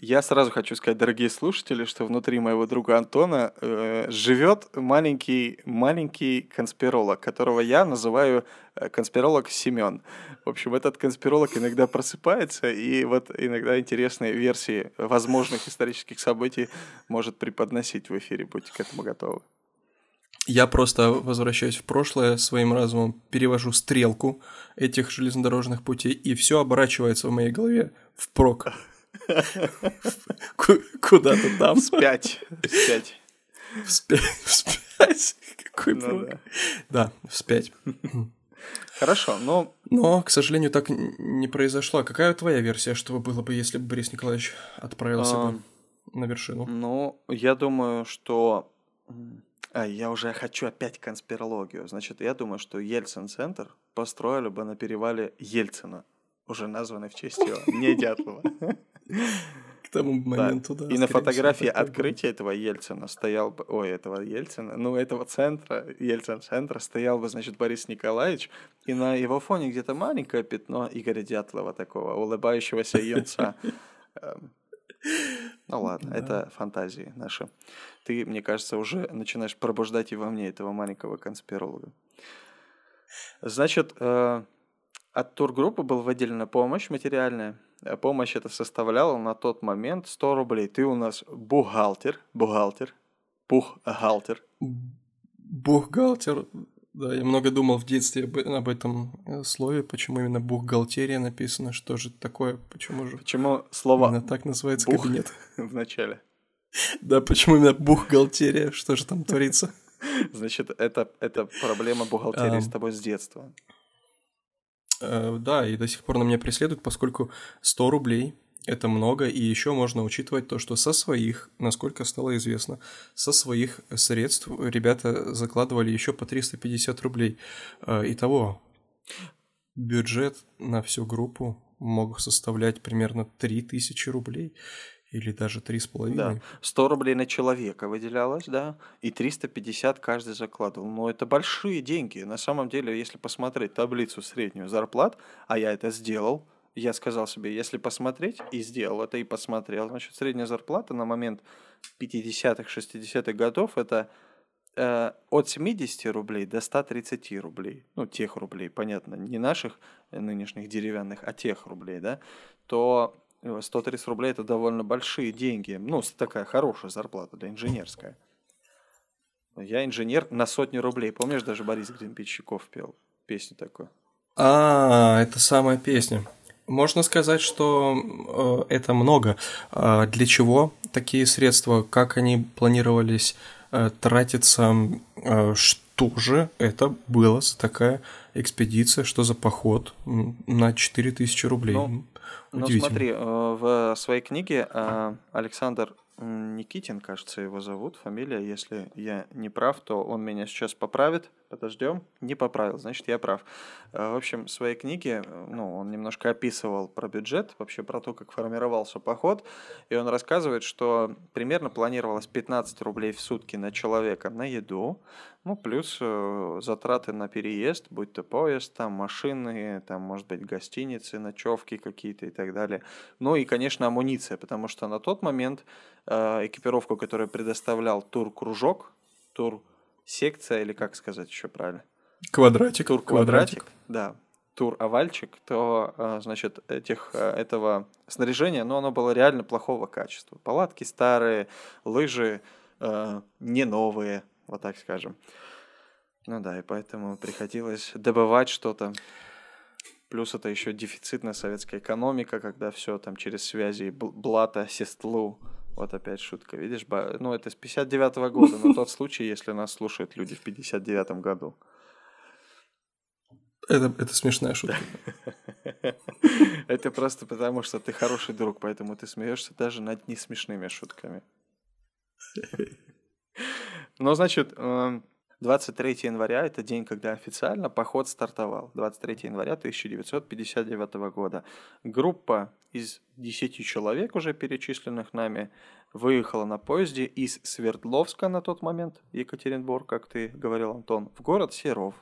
я сразу хочу сказать, дорогие слушатели, что внутри моего друга Антона э, живет маленький, маленький конспиролог, которого я называю э, конспиролог Семен. В общем, этот конспиролог иногда просыпается и вот иногда интересные версии возможных исторических событий может преподносить в эфире. Будьте к этому готовы. Я просто возвращаюсь в прошлое своим разумом, перевожу стрелку этих железнодорожных путей, и все оборачивается в моей голове в прок. Куда-то там. Вспять. Вспять. Вспять. Какой ну, да. да, вспять. Хорошо, но... Но, к сожалению, так не произошло. Какая твоя версия, что было бы, если бы Борис Николаевич отправился а, бы на вершину? Ну, я думаю, что... А, я уже хочу опять конспирологию. Значит, я думаю, что Ельцин-центр построили бы на перевале Ельцина, уже названный в честь его, не Дятлова. К тому моменту, да. И на фотографии открытия этого Ельцина стоял бы, ой, этого Ельцина, ну, этого центра, Ельцин-центра стоял бы, значит, Борис Николаевич, и на его фоне где-то маленькое пятно Игоря Дятлова такого, улыбающегося юнца. Эм, ну ладно, это фантазии наши. Ты, мне кажется, уже начинаешь пробуждать и во мне этого маленького конспиролога. Значит, э, от тургруппы была выделена помощь материальная. Э, помощь это составляла на тот момент 100 рублей. Ты у нас бухгалтер, бухгалтер, бухгалтер. Бухгалтер, да, я много думал в детстве об, об этом э, слове, почему именно бухгалтерия написано, что же такое, почему же... Почему слово... Именно так называется бух кабинет. в начале. Да, почему именно бухгалтерия, что же там творится? Значит, это, это проблема бухгалтерии с тобой с детства. Э, да, и до сих пор на меня преследует, поскольку 100 рублей – это много, и еще можно учитывать то, что со своих, насколько стало известно, со своих средств ребята закладывали еще по 350 рублей. Э, итого, бюджет на всю группу мог составлять примерно 3000 рублей. Или даже три с половиной. Да. 100 рублей на человека выделялось, да, и 350 каждый закладывал. Но это большие деньги. На самом деле, если посмотреть таблицу среднюю зарплат, а я это сделал, я сказал себе, если посмотреть, и сделал это, и посмотрел, значит, средняя зарплата на момент 50-х, 60-х годов это э, от 70 рублей до 130 рублей, ну, тех рублей, понятно, не наших нынешних деревянных, а тех рублей, да, то 130 рублей это довольно большие деньги. Ну, такая хорошая зарплата, да, инженерская. Я инженер на сотню рублей. Помнишь, даже Борис Гринпичиков пел песню такую? А, это самая песня. Можно сказать, что э, это много. Э, для чего такие средства? Как они планировались э, тратиться? Э, что же это было за такая экспедиция? Что за поход на 4000 рублей? Ну, ну смотри, э, в своей книге э, Александр Никитин, кажется, его зовут, фамилия. Если я не прав, то он меня сейчас поправит. Подождем. Не поправил, значит, я прав. Э, в общем, в своей книге, ну, он немножко описывал про бюджет, вообще про то, как формировался поход. И он рассказывает, что примерно планировалось 15 рублей в сутки на человека на еду, ну, плюс э, затраты на переезд, будь то поезд, там машины, там, может быть, гостиницы, ночевки какие-то и так далее. Ну и, конечно, амуниция, потому что на тот момент э, экипировку, которую предоставлял тур-кружок, тур-секция, или как сказать еще правильно? Квадратик. Тур-квадратик, да тур-овальчик, то, э, значит, этих, этого снаряжения, но оно было реально плохого качества. Палатки старые, лыжи э, не новые, вот так скажем. Ну да, и поэтому приходилось добывать что-то. Плюс это еще дефицитная советская экономика, когда все там через связи Блата, Сестлу. Вот опять шутка, видишь? Ну, это с 59 -го года, но тот случай, если нас слушают люди в 59 году. Это, это смешная шутка. Это просто потому, что ты хороший друг, поэтому ты смеешься даже над несмешными шутками. Ну, значит, 23 эм, января – это день, когда официально поход стартовал. 23 января 1959 года. Группа из 10 человек, уже перечисленных нами, выехала на поезде из Свердловска на тот момент, Екатеринбург, как ты говорил, Антон, в город Серов.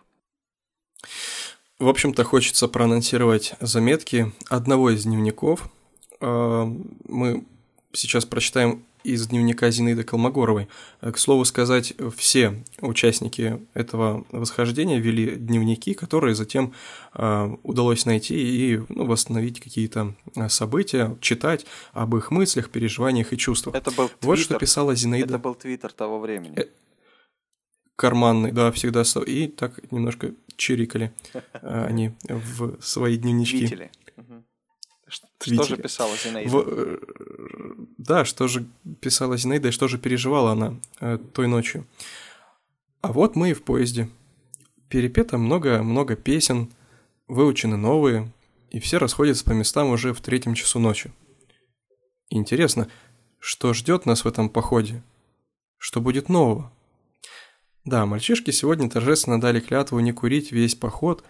В общем-то, хочется проанонсировать заметки одного из дневников. Эм, мы сейчас прочитаем из дневника Зинаиды Колмогоровой. Э, к слову сказать, все участники этого восхождения вели дневники, которые затем э, удалось найти и ну, восстановить какие-то э, события, читать об их мыслях, переживаниях и чувствах. Это был твиттер, вот что писала Зинаида. Это был твиттер того времени. Карманный, да, всегда. И так немножко чирикали они в свои дневнички. Твитили. Что же писала Зинаида? В... Э, да, что же писала Зинаида и что же переживала она э, той ночью. А вот мы и в поезде. Перепето много-много песен, выучены новые, и все расходятся по местам уже в третьем часу ночи. Интересно, что ждет нас в этом походе? Что будет нового? Да, мальчишки сегодня торжественно дали клятву не курить весь поход.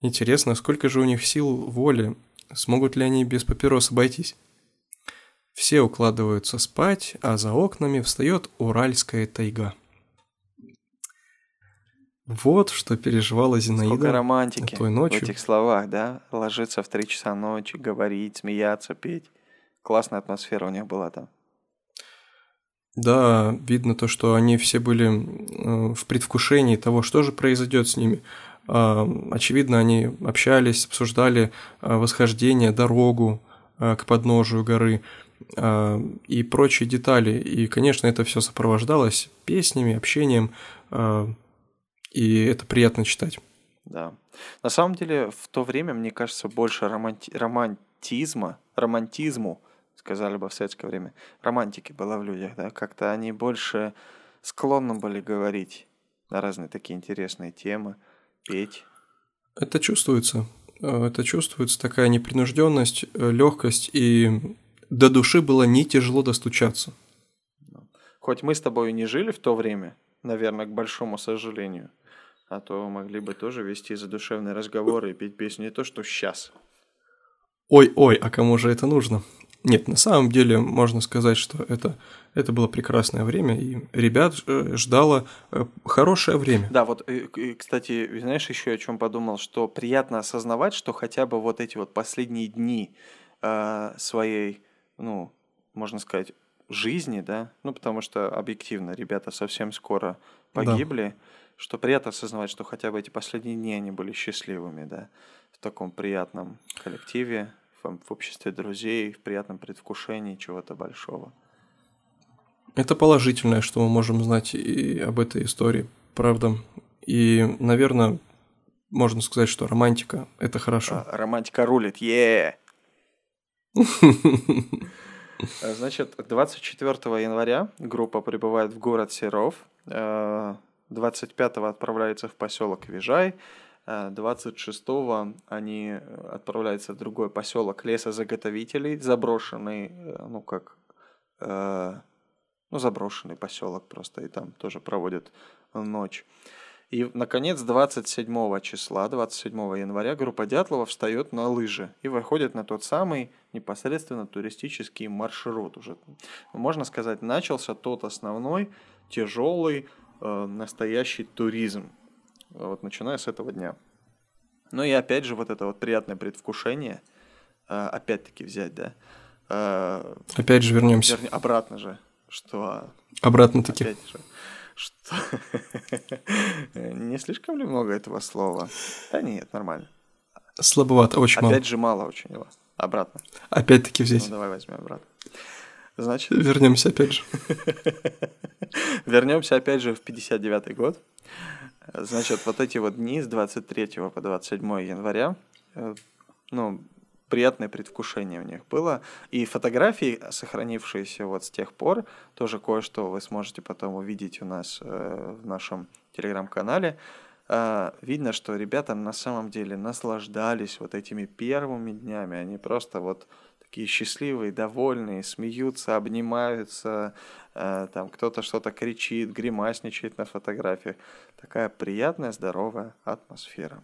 Интересно, сколько же у них сил воли Смогут ли они без папирос обойтись? Все укладываются спать, а за окнами встает уральская тайга. Вот что переживала Зинаида Сколько романтики той ночью. в этих словах, да? Ложиться в три часа ночи, говорить, смеяться, петь. Классная атмосфера у них была там. Да, видно то, что они все были э, в предвкушении того, что же произойдет с ними. Очевидно, они общались, обсуждали э, восхождение, дорогу э, к подножию горы э, и прочие детали. И, конечно, это все сопровождалось песнями, общением, и это приятно читать. Да. На самом деле, в то время, мне кажется, больше романти- романтизма, романтизму, сказали бы в советское время, романтики было в людях, да, как-то они больше склонны были говорить на разные такие интересные темы, петь. Это чувствуется. Э, Это чувствуется такая непринужденность, легкость, и до души было не тяжело достучаться. Хоть мы с тобой и не жили в то время, наверное, к большому сожалению, а то могли бы тоже вести задушевные разговоры и петь песни не то, что сейчас. Ой-ой, а кому же это нужно? Нет, на самом деле можно сказать, что это, это было прекрасное время, и ребят э, ждало э, хорошее время. Да, вот, э, кстати, знаешь, еще о чем подумал, что приятно осознавать, что хотя бы вот эти вот последние дни э, своей, ну, можно сказать, жизни, да, ну, потому что объективно ребята совсем скоро Да. погибли, что приятно осознавать, что хотя бы эти последние дни они были счастливыми, да, в таком приятном коллективе, в, обществе друзей, в приятном предвкушении чего-то большого. Это положительное, что мы можем знать и об этой истории, правда. И, наверное, можно сказать, что романтика – это хорошо. А, Романтика рулит, е Э, Значит, 24 января группа прибывает в город Серов, э, 25 отправляется в поселок Вижай, э, 26 они э, отправляются в другой поселок лесозаготовителей, заброшенный, э, ну как, э, ну заброшенный поселок просто, и там тоже проводят ночь. И, наконец, 27 числа, 27 января, группа Дятлова встает на лыжи и выходит на тот самый непосредственно туристический маршрут уже. Можно сказать, начался тот основной, тяжелый, э, настоящий туризм. Вот начиная с этого дня. Ну и опять же, вот это вот приятное предвкушение, э, опять-таки взять, да, э, Опять же вернемся. вернее, обратно же, что Обратно-таки. Опять же, что... Не слишком ли много этого слова? Да нет, нормально. Слабовато, очень мало. Опять же мало очень его. Обратно. Опять-таки Ну взять. давай возьмем обратно. Значит, Вернемся опять же. вернемся опять же в 59 год. Значит, вот эти вот дни с 23 по 27 января, э, ну, приятное предвкушение у них было. И фотографии, сохранившиеся вот с тех пор, тоже кое-что вы сможете потом увидеть у нас э, в нашем телеграм-канале. Э, видно, что ребята на самом деле наслаждались вот этими первыми днями. Они просто вот такие счастливые, довольные, смеются, обнимаются, э, там кто-то что-то кричит, гримасничает на фотографиях. Такая приятная, здоровая атмосфера.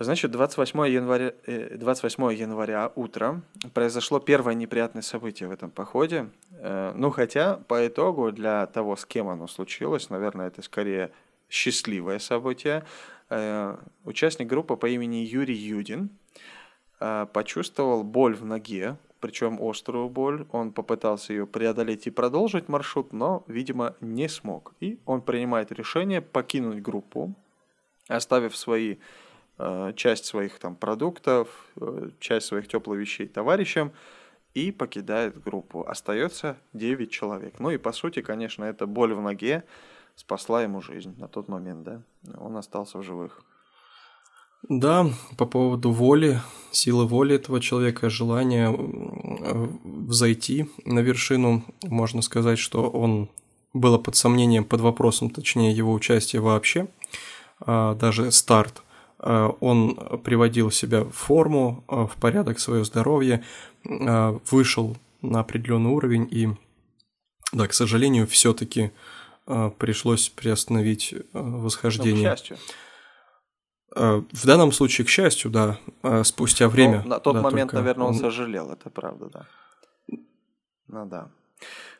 Значит, 28 января, э, 28 января утром произошло первое неприятное событие в этом походе. Э, Ну, хотя по итогу для того, с кем оно случилось, наверное, это скорее счастливое событие. Э, Участник группы по имени Юрий Юдин э, почувствовал боль в ноге, причем острую боль. Он попытался ее преодолеть и продолжить маршрут, но, видимо, не смог. И он принимает решение покинуть группу, оставив свои э, часть своих там продуктов, э, часть своих теплых вещей товарищам и покидает группу. Остается 9 человек. Ну и по сути, конечно, эта боль в ноге спасла ему жизнь на тот момент, да. Он остался в живых. Да, по поводу воли, силы воли этого человека, желания э, взойти на вершину, можно сказать, что он было под сомнением, под вопросом, точнее, его участие вообще, а, даже старт. А, Он приводил себя в форму, а, в порядок свое здоровье, вышел на определенный уровень и, да, к сожалению, все-таки пришлось приостановить э, Ну, к восхождение. счастью. Э, В данном случае, к счастью, да, э, спустя время. Ну, на тот да, момент, только наверное, он он- сожалел, это правда, да. Ну да.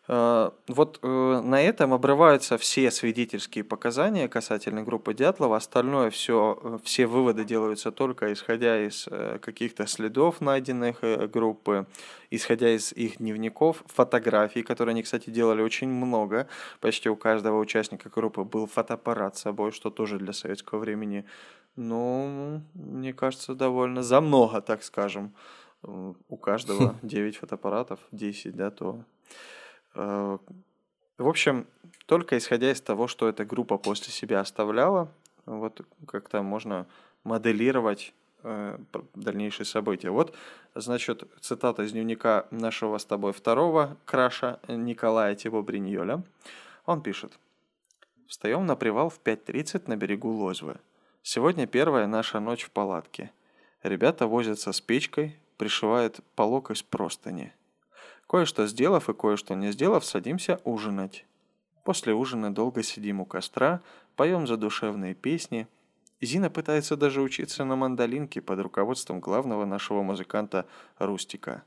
Э, вот э, на этом обрываются все свидетельские показания касательно группы Дятлова. Остальное все, э, все выводы делаются только исходя из каких-то следов найденных группы, исходя из их дневников, фотографий, которые они, кстати, делали очень много. Почти у каждого участника группы был фотоаппарат с собой, что тоже для советского времени, ну, мне кажется, довольно за много, так скажем. У каждого 9 фотоаппаратов, 10, да, то в общем, только исходя из того, что эта группа после себя оставляла, вот как-то можно моделировать э, дальнейшие события. Вот, значит, цитата из дневника нашего с тобой второго краша Николая Тиво Бриньоля. Он пишет. «Встаем на привал в 5.30 на берегу Лозвы. Сегодня первая наша ночь в палатке. Ребята возятся с печкой, пришивают полок из простыни. Кое-что сделав и кое-что не сделав, садимся ужинать. После ужина долго сидим у костра, поем задушевные песни. Зина пытается даже учиться на мандолинке под руководством главного нашего музыканта Рустика.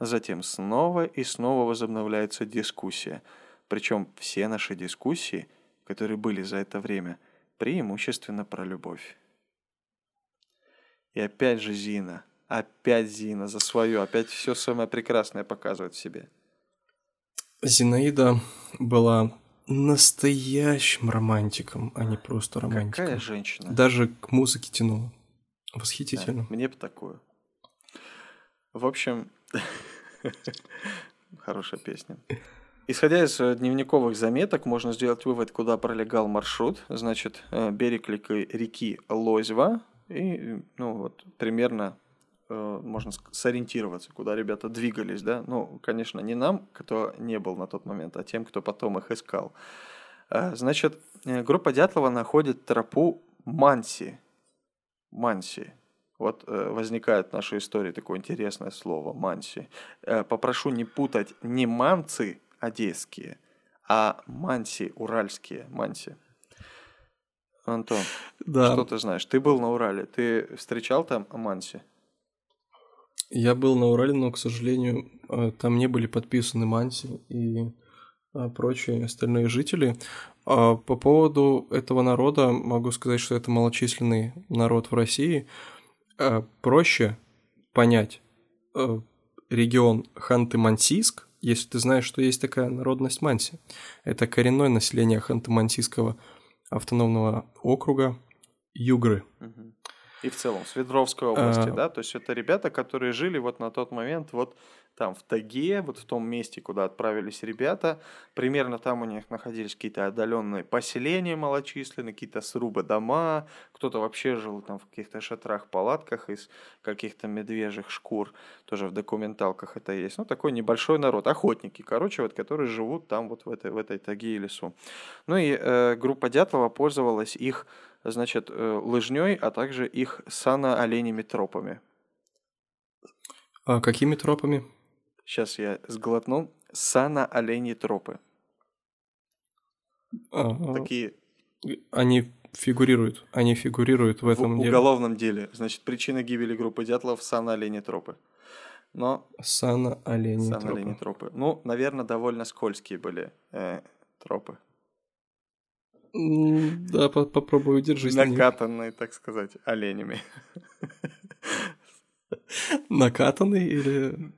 Затем снова и снова возобновляется дискуссия. Причем все наши дискуссии, которые были за это время, преимущественно про любовь. И опять же Зина – Опять Зина за свое, опять все самое прекрасное показывает в себе. Зинаида была настоящим романтиком, а не просто романтиком. Какая женщина. Даже к музыке тянула. Восхитительно. Да, мне бы такое. В общем, хорошая песня. Исходя из э, дневниковых заметок, можно сделать вывод, куда пролегал маршрут. Значит, э, берег реки Лозьва и, ну, вот, примерно можно сориентироваться, куда ребята двигались, да. Ну, конечно, не нам, кто не был на тот момент, а тем, кто потом их искал. Э, значит, э, группа Дятлова находит тропу Манси. Манси. Вот возникает в нашей истории такое интересное слово «манси». Попрошу не путать не манцы одесские, а манси уральские, манси. Антон, да. что ты знаешь? Ты был на Урале, ты встречал там манси? Я был на Урале, но, к сожалению, э, там не были подписаны Манси и а, прочие остальные жители. А по поводу этого народа могу сказать, что это малочисленный народ в России. А, проще понять э, регион Ханты-Мансийск, если ты знаешь, что есть такая народность Манси. Это коренное население Ханты-Мансийского автономного округа Югры. Угу и в целом Свердловской области, а... да, то есть это ребята, которые жили вот на тот момент вот там в Таге, вот в том месте, куда отправились ребята, примерно там у них находились какие-то отдаленные поселения малочисленные, какие-то срубы дома, кто-то вообще жил там в каких-то шатрах, палатках из каких-то медвежьих шкур, тоже в документалках это есть, ну такой небольшой народ, охотники, короче, вот, которые живут там вот в этой, в этой Таге и лесу. Ну и э, группа Дятлова пользовалась их значит, э, лыжней, а также их сано-оленями тропами. А какими тропами? Сейчас я сглотну. Сано-оленьи тропы. А, Такие... Они фигурируют, они фигурируют в этом в деле. уголовном деле. Значит, причина гибели группы дятлов – сано-оленьи тропы. Но... Сано-оленьи тропы. Ну, наверное, довольно скользкие были э, тропы. Да, попробую держись. Накатанные, так сказать, оленями. Накатанный или...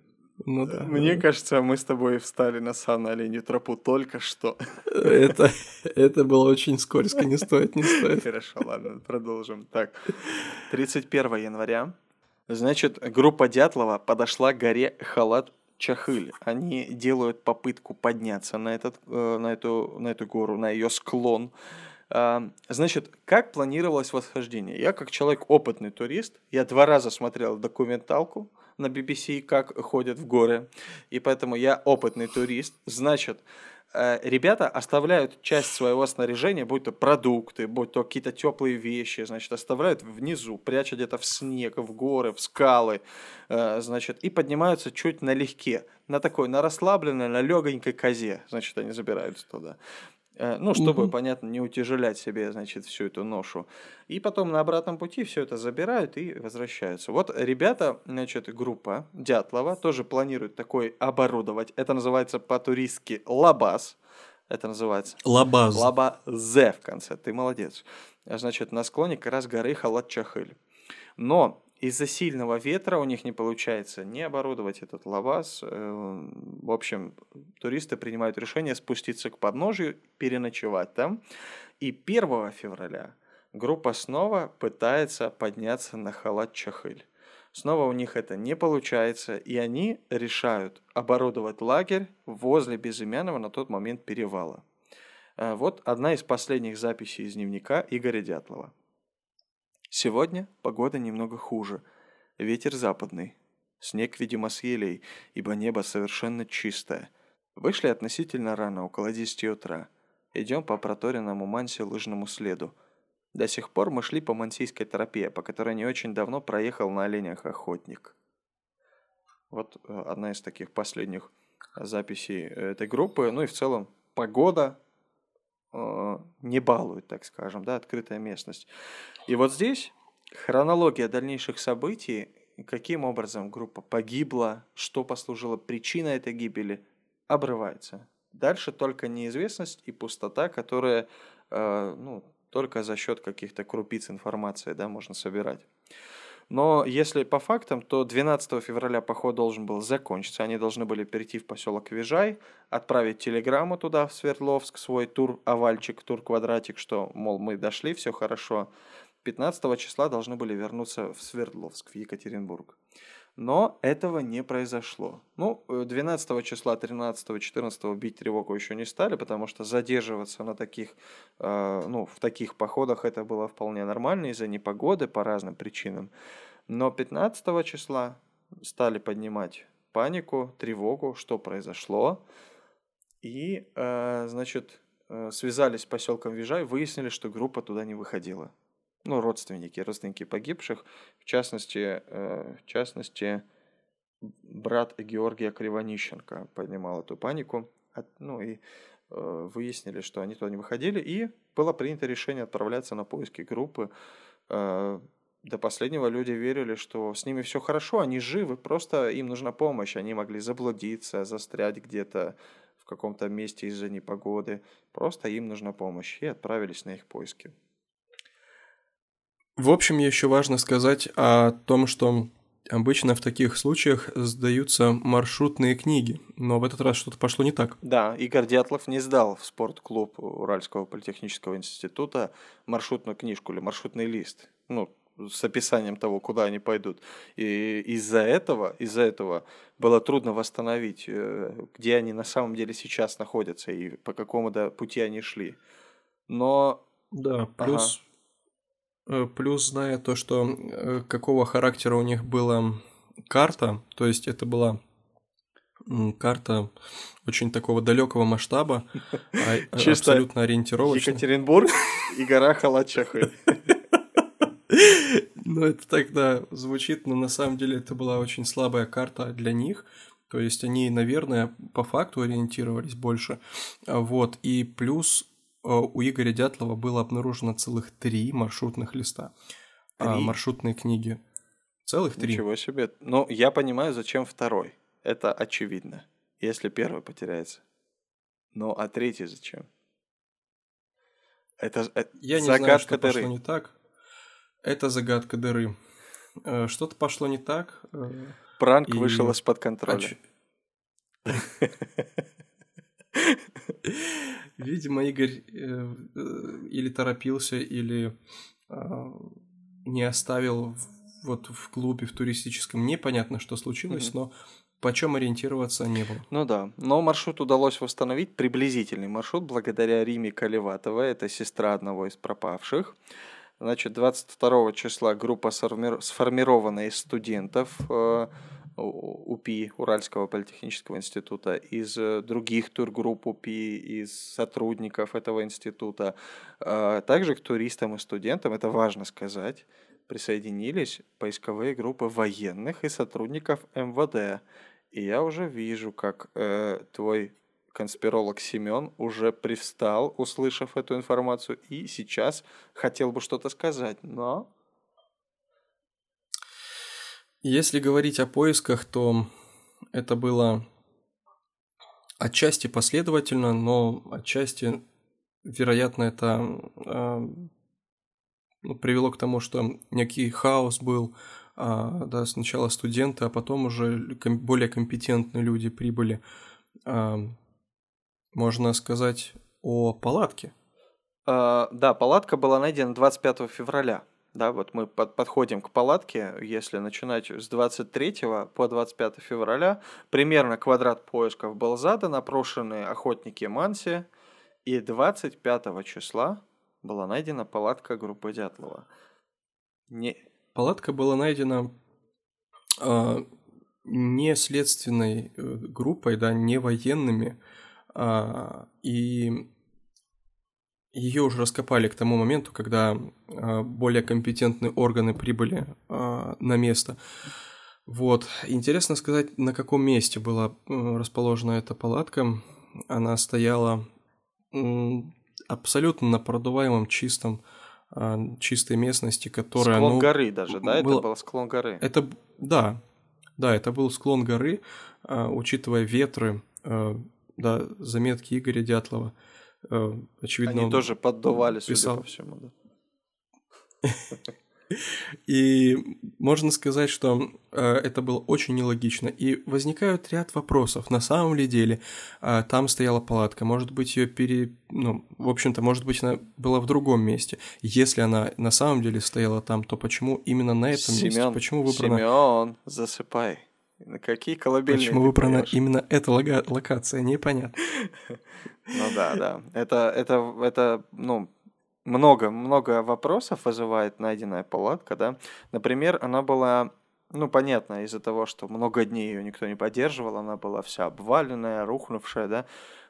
Ну да. Мне кажется, мы с тобой встали на сан оленью тропу только что. Это, это было очень скользко, не стоит, не стоит. Хорошо, ладно, продолжим. Так, 31 января. Значит, группа Дятлова подошла к горе Халат Чахыль, они делают попытку подняться на, этот, э, на, эту, на эту гору, на ее склон. А, значит, как планировалось восхождение? Я как человек опытный турист, я два раза смотрел документалку на BBC, как ходят в горы, и поэтому я опытный турист. Значит, ребята оставляют часть своего снаряжения, будь то продукты, будь то какие-то теплые вещи, значит, оставляют внизу, прячут где-то в снег, в горы, в скалы, э, значит, и поднимаются чуть налегке, на такой, на расслабленной, на легонькой козе, значит, они забираются туда. Э, ну, чтобы, Мгм. понятно, не утяжелять себе, значит, всю эту ношу. И потом на обратном пути все это забирают и возвращаются. Вот ребята, значит, группа Дятлова тоже планирует такой оборудовать. Это называется по-туристски лабаз. Это называется Лабаз. Лаба-зе в конце. Ты молодец. Значит, на склоне как раз горы Халат-Чахыль. Но из-за сильного ветра у них не получается не оборудовать этот лабаз. Э, В общем, туристы принимают решение спуститься к подножию, переночевать там. И 1 февраля группа снова пытается подняться на Халат-Чахыль. Снова у них это не получается, и они решают оборудовать лагерь возле безымянного на тот момент перевала. Э, Вот одна из последних записей из дневника Игоря Дятлова. Сегодня погода немного хуже. Ветер западный. Снег, видимо, с елей, ибо небо совершенно чистое. Вышли относительно рано, около 10 утра. Идем по проторенному Мансе лыжному следу. До сих пор мы шли по Мансийской тропе, по которой не очень давно проехал на оленях охотник. Вот э, одна из таких последних записей этой группы. Ну и в целом погода не балует, так скажем, да, открытая местность. И вот здесь хронология дальнейших событий, каким образом группа погибла, что послужило причиной этой гибели, обрывается. Дальше только неизвестность и пустота, которая э, ну, только за счет каких-то крупиц информации да, можно собирать. Но если по фактам, то 12 февраля поход должен был закончиться. Они должны были перейти в поселок Вижай, отправить телеграмму туда, в Свердловск, свой тур-овальчик, тур-квадратик, что, мол, мы дошли, все хорошо. 15 числа должны были вернуться в Свердловск, в Екатеринбург. Но этого не произошло. Ну, э, 12 числа, 13, 14 бить тревогу еще не стали, потому что задерживаться на таких, э, ну, в таких походах это было вполне нормально из-за непогоды по разным причинам. Но 15 числа стали поднимать панику, тревогу, что произошло. И, э, значит, э, связались с поселком Вижай, выяснили, что группа туда не выходила. Ну, родственники, родственники погибших, в частности, э, в частности, брат Георгия Кривонищенко поднимал эту панику. Ну и э, выяснили, что они туда не выходили, и было принято решение отправляться на поиски группы. Э, до последнего люди верили, что с ними все хорошо, они живы, просто им нужна помощь. Они могли заблудиться, застрять где-то в каком-то месте из-за непогоды. Просто им нужна помощь. И отправились на их поиски. В общем, еще важно сказать о том, что обычно в таких случаях сдаются маршрутные книги, но в этот раз что-то пошло не так. Да, Игорь Дятлов не сдал в спортклуб Уральского политехнического института маршрутную книжку или маршрутный лист. Ну, с описанием того, куда они пойдут. И из-за этого, из-за этого было трудно восстановить, э, где они на самом деле сейчас находятся и по какому то пути они шли. Но Да, плюс, э, плюс зная то, что э, какого характера у них была карта, то есть это была карта очень такого далекого масштаба, а- Чисто абсолютно ориентировочная. Екатеринбург и гора Халачахы. Ну, это тогда звучит, но на самом деле это была очень слабая карта для них. То есть они, наверное, по факту ориентировались больше. Вот. И плюс э, у Игоря Дятлова было обнаружено целых три маршрутных листа. А, Три? маршрутные книги. Целых три. Ничего себе. Ну, я понимаю, зачем второй. Это очевидно. Если первый потеряется. Ну, а третий зачем? Это, это Я не знаю, загадка что пошло дыры. не так. Это загадка дыры. Э, Что-то пошло не так. э, Пранк И- вышел из-под контроля. чё- Видимо, Игорь э, или торопился, или а, не оставил вот в клубе, в туристическом. Непонятно, что случилось, но почем ориентироваться не было. Ну да, но маршрут удалось восстановить, приблизительный маршрут, благодаря Риме Каливатовой, это сестра одного из пропавших. Значит, 22 числа группа сформи- сформирована из студентов э, УПИ, Уральского политехнического института, из э, других тургрупп УПИ, из сотрудников этого института. А Также к туристам и студентам, это важно сказать, присоединились поисковые группы военных и сотрудников МВД. И я уже вижу, как э, твой конспиролог Семен уже привстал, услышав эту информацию, и сейчас хотел бы что-то сказать, но... Если говорить о поисках, то это было отчасти последовательно, но отчасти, вероятно, это э, ну, привело к тому, что некий хаос был, а, да, сначала студенты, а потом уже более компетентные люди прибыли. А, можно сказать о палатке. А, да, палатка была найдена 25 февраля. Да, вот мы под, подходим к палатке, если начинать с 23 по 25 февраля, примерно квадрат поисков был задан, опрошены охотники Манси, и 25 числа была найдена палатка группы Дятлова. Не... Палатка была найдена э, не следственной э, группой, да, не военными, э, и ее уже раскопали к тому моменту, когда э, более компетентные органы прибыли э, на место. Вот. Интересно сказать, на каком месте была расположена эта палатка. Она стояла абсолютно на продуваемом чистом чистой местности, которая... Склон ну, горы даже, да? Было... Это был склон горы. Это, да, да, это был склон горы, учитывая ветры, да, заметки Игоря Дятлова – очевидно, Они тоже поддували, писал. судя по всему, да. И можно сказать, что э, это было очень нелогично. И возникают ряд вопросов. На самом ли деле э, там стояла палатка? Может быть, ее пере... Ну, в общем-то, может быть, она была в другом месте. Если она на самом деле стояла там, то почему именно на этом Семен, месте? Почему выбрана... Семен, засыпай. На какие колыбельные Почему выбрана поешь? именно эта лога- локация, непонятно. Ну да, да. Это, это, это, ну, много, много вопросов вызывает найденная палатка, да. Например, она была, ну, понятно, из-за того, что много дней ее никто не поддерживал, она была вся обваленная, рухнувшая, да,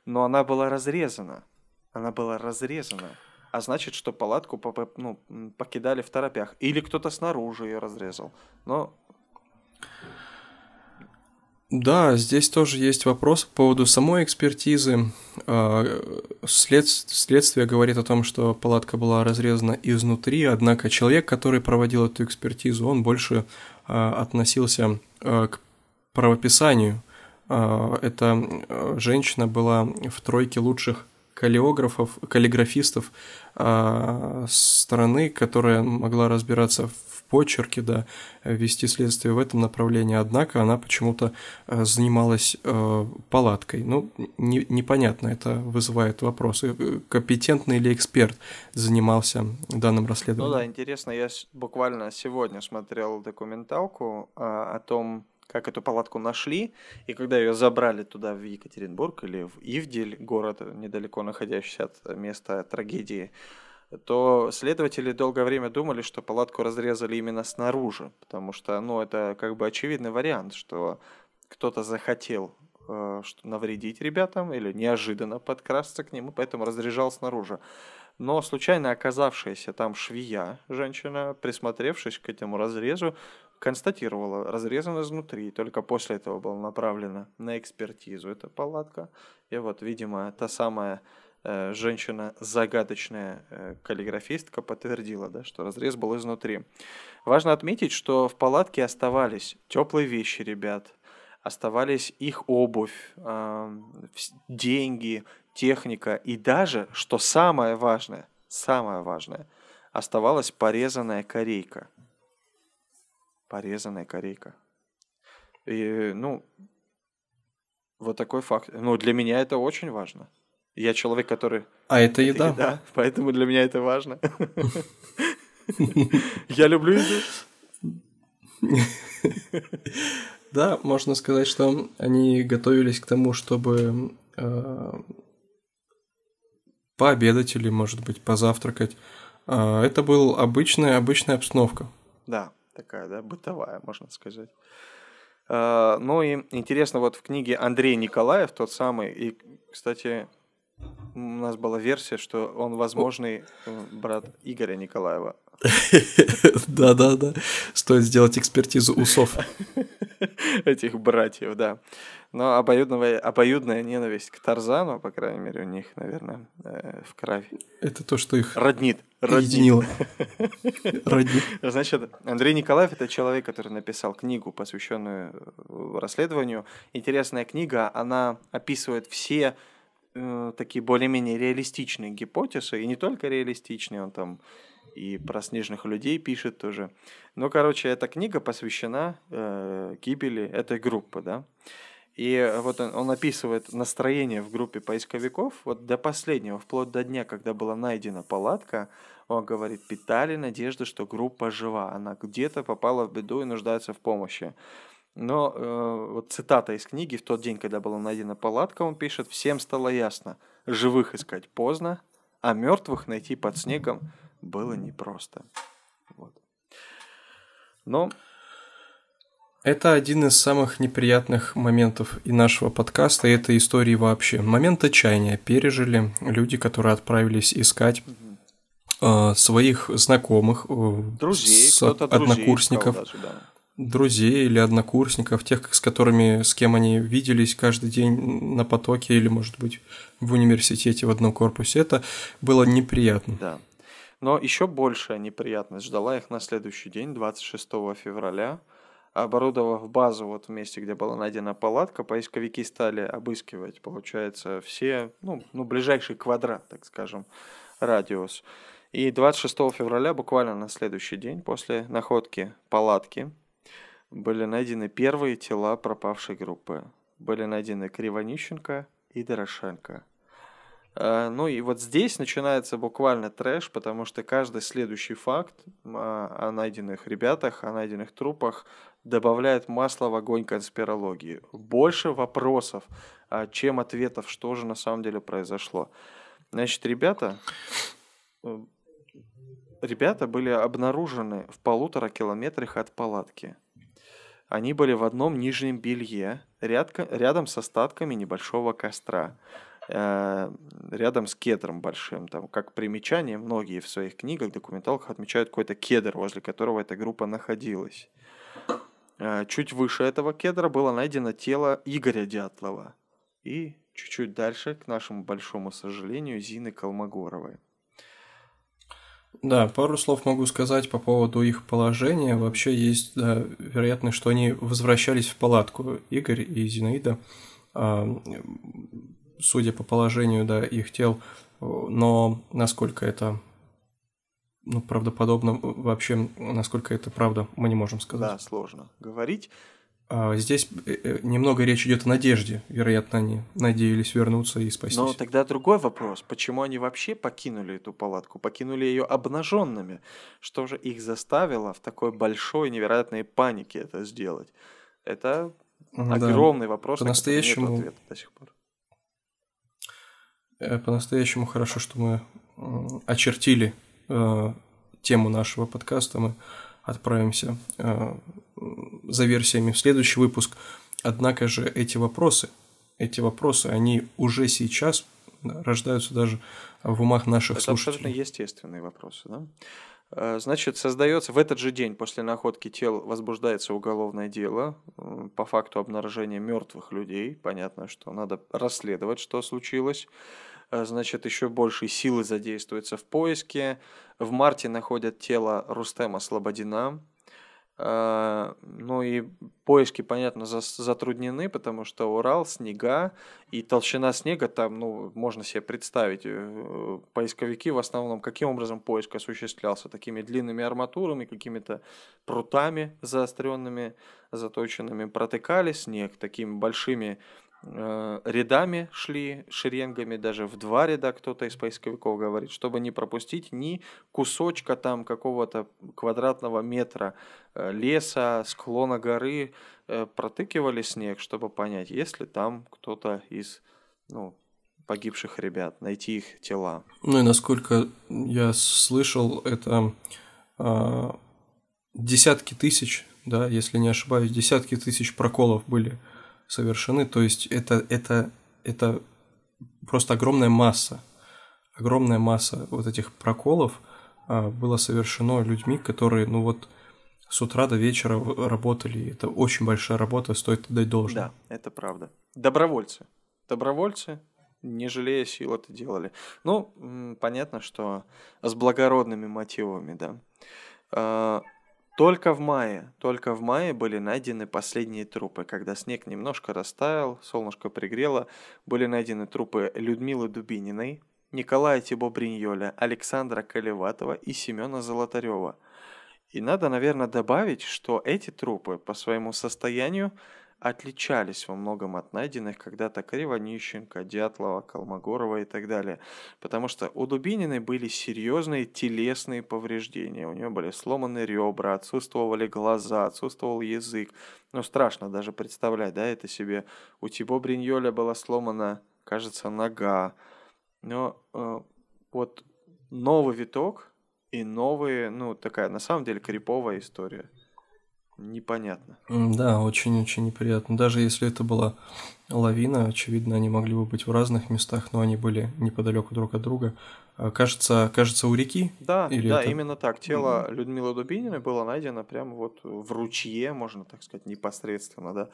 но она была разрезана. Она была разрезана. А значит, что палатку ну, покидали в торопях. Или кто-то снаружи ее разрезал. Но да, здесь тоже есть вопрос по поводу самой экспертизы. А, след... Следствие говорит о том, что палатка была разрезана изнутри, однако человек, который проводил эту экспертизу, он больше а, относился а, к правописанию. Эта женщина была в тройке лучших каллиографов, каллиграфистов страны, которая могла разбираться в почерки, да, вести следствие в этом направлении, однако она почему-то э, занималась э, палаткой. Ну, не, непонятно, это вызывает вопросы. Э, компетентный ли эксперт занимался данным расследованием? Ну да, интересно, я буквально сегодня смотрел документалку э, о том, как эту палатку нашли, и когда ее забрали туда, в Екатеринбург или в Ивдель, город, недалеко находящийся от места трагедии, то следователи долгое время думали, что палатку разрезали именно снаружи, потому что, ну, это как бы очевидный вариант, что кто-то захотел э, навредить ребятам или неожиданно подкрасться к ним, и поэтому разряжал снаружи. Но случайно оказавшаяся там швея, женщина, присмотревшись к этому разрезу, констатировала, разрезан изнутри, только после этого была направлена на экспертизу эта палатка. И вот, видимо, та самая Э, женщина, загадочная э, каллиграфистка, подтвердила, да, что разрез был изнутри. Важно отметить, что в палатке оставались теплые вещи ребят, оставались их обувь, деньги, техника и даже, что самое важное, самое важное, оставалась порезанная корейка. Порезанная корейка. И, ну, вот такой факт. Ну, для меня это очень важно. Я человек, который... А это еда? Да, поэтому для меня это важно. Я люблю еду. Да, можно сказать, что они готовились к тому, чтобы э, пообедать или, может быть, позавтракать. Э, это была обычная, обычная обстановка. Да, такая, да, бытовая, можно сказать. Э, ну и интересно, вот в книге Андрей Николаев, тот самый, и, кстати, у нас была версия, что он возможный э, брат Игоря Николаева. Да-да-да. Стоит сделать экспертизу усов. Этих братьев, да. Но обоюдная, обоюдная ненависть к Тарзану, по крайней мере, у них, наверное, э, в крови. Это то, что их роднит. Роднило. Роднит. Значит, Андрей Николаев – это человек, который написал книгу, посвященную расследованию. Интересная книга, она описывает все э, такие более-менее реалистичные гипотезы, и не только реалистичные, он там и про снежных людей пишет тоже. Но, короче, эта книга посвящена э, гибели этой группы, да. И вот он, он описывает настроение в группе поисковиков вот до последнего, вплоть до дня, когда была найдена палатка. Он говорит, питали надежду, что группа жива, она где-то попала в беду и нуждается в помощи. Но э, вот цитата из книги, в тот день, когда была найдена палатка, он пишет, всем стало ясно, живых искать поздно, а мертвых найти под снегом было непросто. Вот. Но это один из самых неприятных моментов и нашего подкаста, и этой истории вообще. Момент отчаяния пережили люди, которые отправились искать э, своих знакомых, э, друзей, с, однокурсников, друзей, даже, да. друзей или однокурсников, тех, с которыми, с кем они виделись каждый день на потоке или, может быть, в университете в одном корпусе. Это было неприятно. Да. Но еще большая неприятность ждала их на следующий день, 26 февраля оборудовав базу вот в месте, где была найдена палатка, поисковики стали обыскивать, получается, все, ну, ну ближайший квадрат, так скажем, радиус. И 26 февраля, буквально на следующий день после находки палатки, были найдены первые тела пропавшей группы. Были найдены Кривонищенко и Дорошенко. Э, ну и вот здесь начинается буквально трэш, потому что каждый следующий факт о найденных ребятах, о найденных трупах добавляет масло в огонь конспирологии. Больше вопросов, а, чем ответов, что же на самом деле произошло. Значит, ребята, э, ребята были обнаружены в полутора километрах от палатки. Они были в одном нижнем белье, рядом с остатками небольшого костра, рядом с кедром большим. Там, как примечание, многие в своих книгах, документалках отмечают какой-то кедр, возле которого эта группа находилась. Э, чуть выше этого кедра было найдено тело Игоря Дятлова. И чуть-чуть дальше, к нашему большому сожалению, Зины Колмогоровой. Да, пару слов могу сказать по поводу их положения. Вообще есть да, вероятность, что они возвращались в палатку, Игорь и Зинаида, судя по положению да, их тел. Но насколько это ну, правдоподобно вообще, насколько это правда, мы не можем сказать. Да, сложно говорить. А здесь э, э, немного речь идет о надежде. Вероятно, они надеялись вернуться и спастись. Но тогда другой вопрос. Почему они вообще покинули эту палатку? Покинули ее обнаженными? Что же их заставило в такой большой невероятной панике это сделать? Это да. огромный вопрос, По-настоящему... нет ответа до сих пор. Э, по-настоящему хорошо, что мы очертили э, тему нашего подкаста, мы отправимся э, за версиями в следующий выпуск. Однако же эти вопросы, эти вопросы, они уже сейчас рождаются даже в умах наших Это слушателей. абсолютно естественные вопросы, да? Э, значит, создается в этот же день после находки тел возбуждается уголовное дело по факту обнаружения мертвых людей. Понятно, что надо расследовать, что случилось. Э, значит, еще больше силы задействуется в поиске. В марте находят тело Рустема Слободина. Э, ну и поиски, понятно, затруднены, потому что Урал, снега и толщина снега там, ну, можно себе представить. Э, поисковики в основном каким образом поиск осуществлялся? Такими длинными арматурами, какими-то прутами заостренными, заточенными, протыкали снег такими большими рядами шли, шеренгами, даже в два ряда кто-то из поисковиков говорит, чтобы не пропустить ни кусочка там какого-то квадратного метра э, леса, склона горы, э, протыкивали снег, чтобы понять, есть ли там кто-то из ну, погибших ребят, найти их тела. Ну и насколько я слышал, это э, десятки тысяч, да, если не ошибаюсь, десятки тысяч проколов были совершены. То есть это, это, это просто огромная масса, огромная масса вот этих проколов а, было совершено людьми, которые, ну вот, с утра до вечера работали. Это очень большая работа, стоит отдать должное. Да, это правда. Добровольцы. Добровольцы, не жалея сил, это делали. Ну, понятно, что с благородными мотивами, да. Только в мае, только в мае были найдены последние трупы. Когда снег немножко растаял, солнышко пригрело, были найдены трупы Людмилы Дубининой, Николая Тибо Бриньоля, Александра Колеватова и Семена Золотарева. И надо, наверное, добавить, что эти трупы по своему состоянию отличались во многом от найденных когда-то Кривонищенко, Дятлова, Колмогорова и так далее. Потому что у Дубининой были серьезные телесные повреждения. У нее были сломаны ребра, отсутствовали глаза, отсутствовал язык. Ну, страшно даже представлять, да, это себе. У Тибо Бриньоля была сломана, кажется, нога. Но э, вот новый виток и новые, ну, такая, на самом деле, криповая история непонятно. Да, очень-очень неприятно. Даже если это была лавина, очевидно, они могли бы быть в разных местах, но они были неподалеку друг от друга. А, кажется, кажется, у реки? Да, Или да, это... именно так. Тело mm-hmm. Людмилы Дубининой было найдено прямо вот в ручье, можно так сказать, непосредственно, да.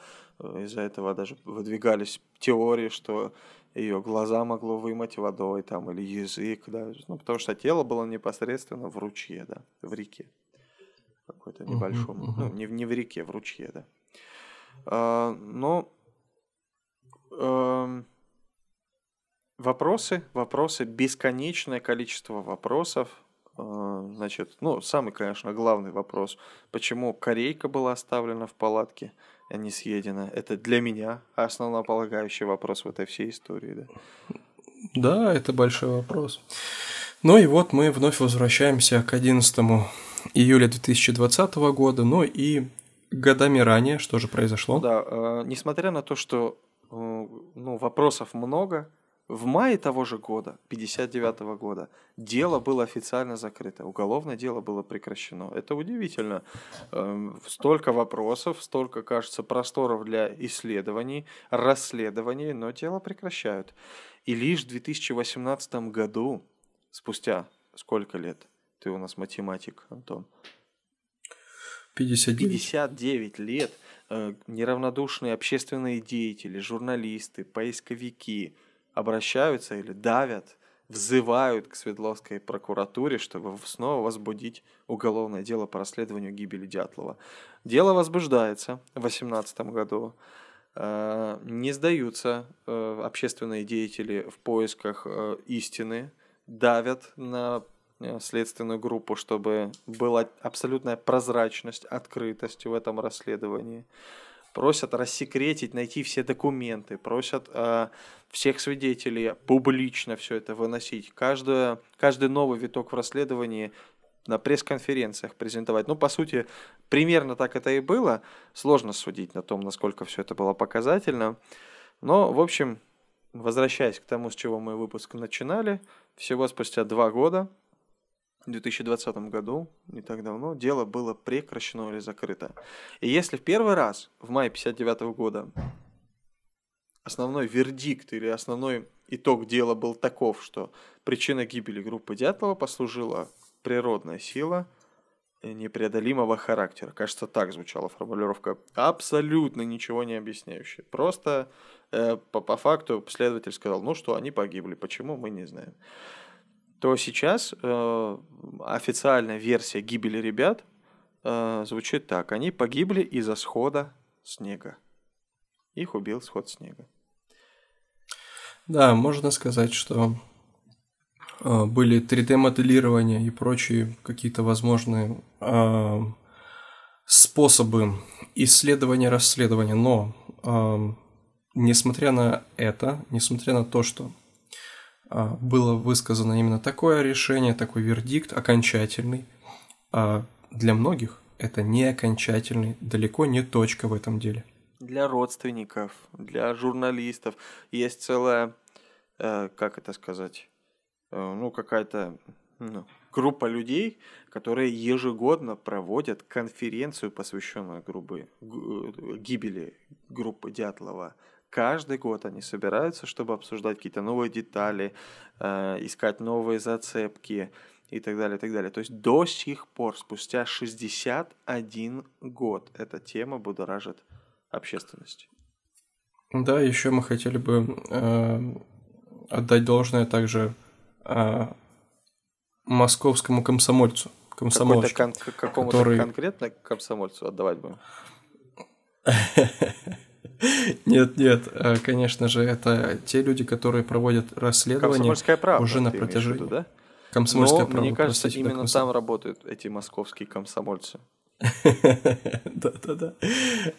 Из-за этого даже выдвигались теории, что ее глаза могло вымыть водой там или язык, да, ну потому что тело было непосредственно в ручье, да, в реке какой-то небольшом, uh-huh, uh-huh. ну, не, не в реке, в ручье, да. А, но а, вопросы, вопросы, бесконечное количество вопросов. А, значит, ну, самый, конечно, главный вопрос, почему корейка была оставлена в палатке, а не съедена. Это для меня основополагающий вопрос в этой всей истории, да. Да, это большой вопрос. Ну и вот мы вновь возвращаемся к 11 июля 2020 года, ну и годами ранее, что же произошло? Да, э, несмотря на то, что э, ну, вопросов много, в мае того же года, 59 -го года, дело было официально закрыто, уголовное дело было прекращено. Это удивительно. Э, столько вопросов, столько, кажется, просторов для исследований, расследований, но дело прекращают. И лишь в 2018 году, спустя сколько лет? Ты у нас математик, Антон. 59. 59 лет э, неравнодушные общественные деятели, журналисты, поисковики обращаются или давят, взывают к Свердловской прокуратуре, чтобы снова возбудить уголовное дело по расследованию гибели Дятлова. Дело возбуждается в 2018 году. Э, не сдаются э, общественные деятели в поисках э, истины, давят на следственную группу, чтобы была абсолютная прозрачность, открытость в этом расследовании. Просят рассекретить, найти все документы, просят э, всех свидетелей публично все это выносить. Каждое, каждый новый виток в расследовании на пресс-конференциях презентовать. Ну, по сути, примерно так это и было. Сложно судить на том, насколько все это было показательно. Но, в общем, возвращаясь к тому, с чего мы выпуск начинали, всего спустя два года в 2020 году, не так давно, дело было прекращено или закрыто. И если в первый раз, в мае 59 года, основной вердикт или основной итог дела был таков, что причина гибели группы Дятлова послужила природная сила непреодолимого характера. Кажется, так звучала формулировка. Абсолютно ничего не объясняющая. Просто э, по, по факту следователь сказал, ну что, они погибли. Почему, мы не знаем то сейчас э, официальная версия гибели ребят э, звучит так. Они погибли из-за схода снега. Их убил сход снега. Да, можно сказать, что э, были 3D-моделирования и прочие какие-то возможные э, способы исследования, расследования. Но, э, несмотря на это, несмотря на то, что было высказано именно такое решение, такой вердикт окончательный. А для многих это не окончательный, далеко не точка в этом деле. Для родственников, для журналистов есть целая, э, как это сказать, э, ну какая-то ну, группа людей, которые ежегодно проводят конференцию, посвященную грубы, гибели группы Дятлова каждый год они собираются, чтобы обсуждать какие-то новые детали, э, искать новые зацепки. и так далее, и так далее. То есть до сих пор, спустя 61 год, эта тема будоражит общественность. Да, еще мы хотели бы э, отдать должное также э, московскому комсомольцу. Комсомольцу. Кон- какому-то который... конкретно комсомольцу отдавать будем? Нет, нет, э, конечно же, это те люди, которые проводят расследование уже на протяжении. Да? Комсомольская Но, правда. Мне кажется, Простите, именно там работают эти московские комсомольцы. Да-да-да.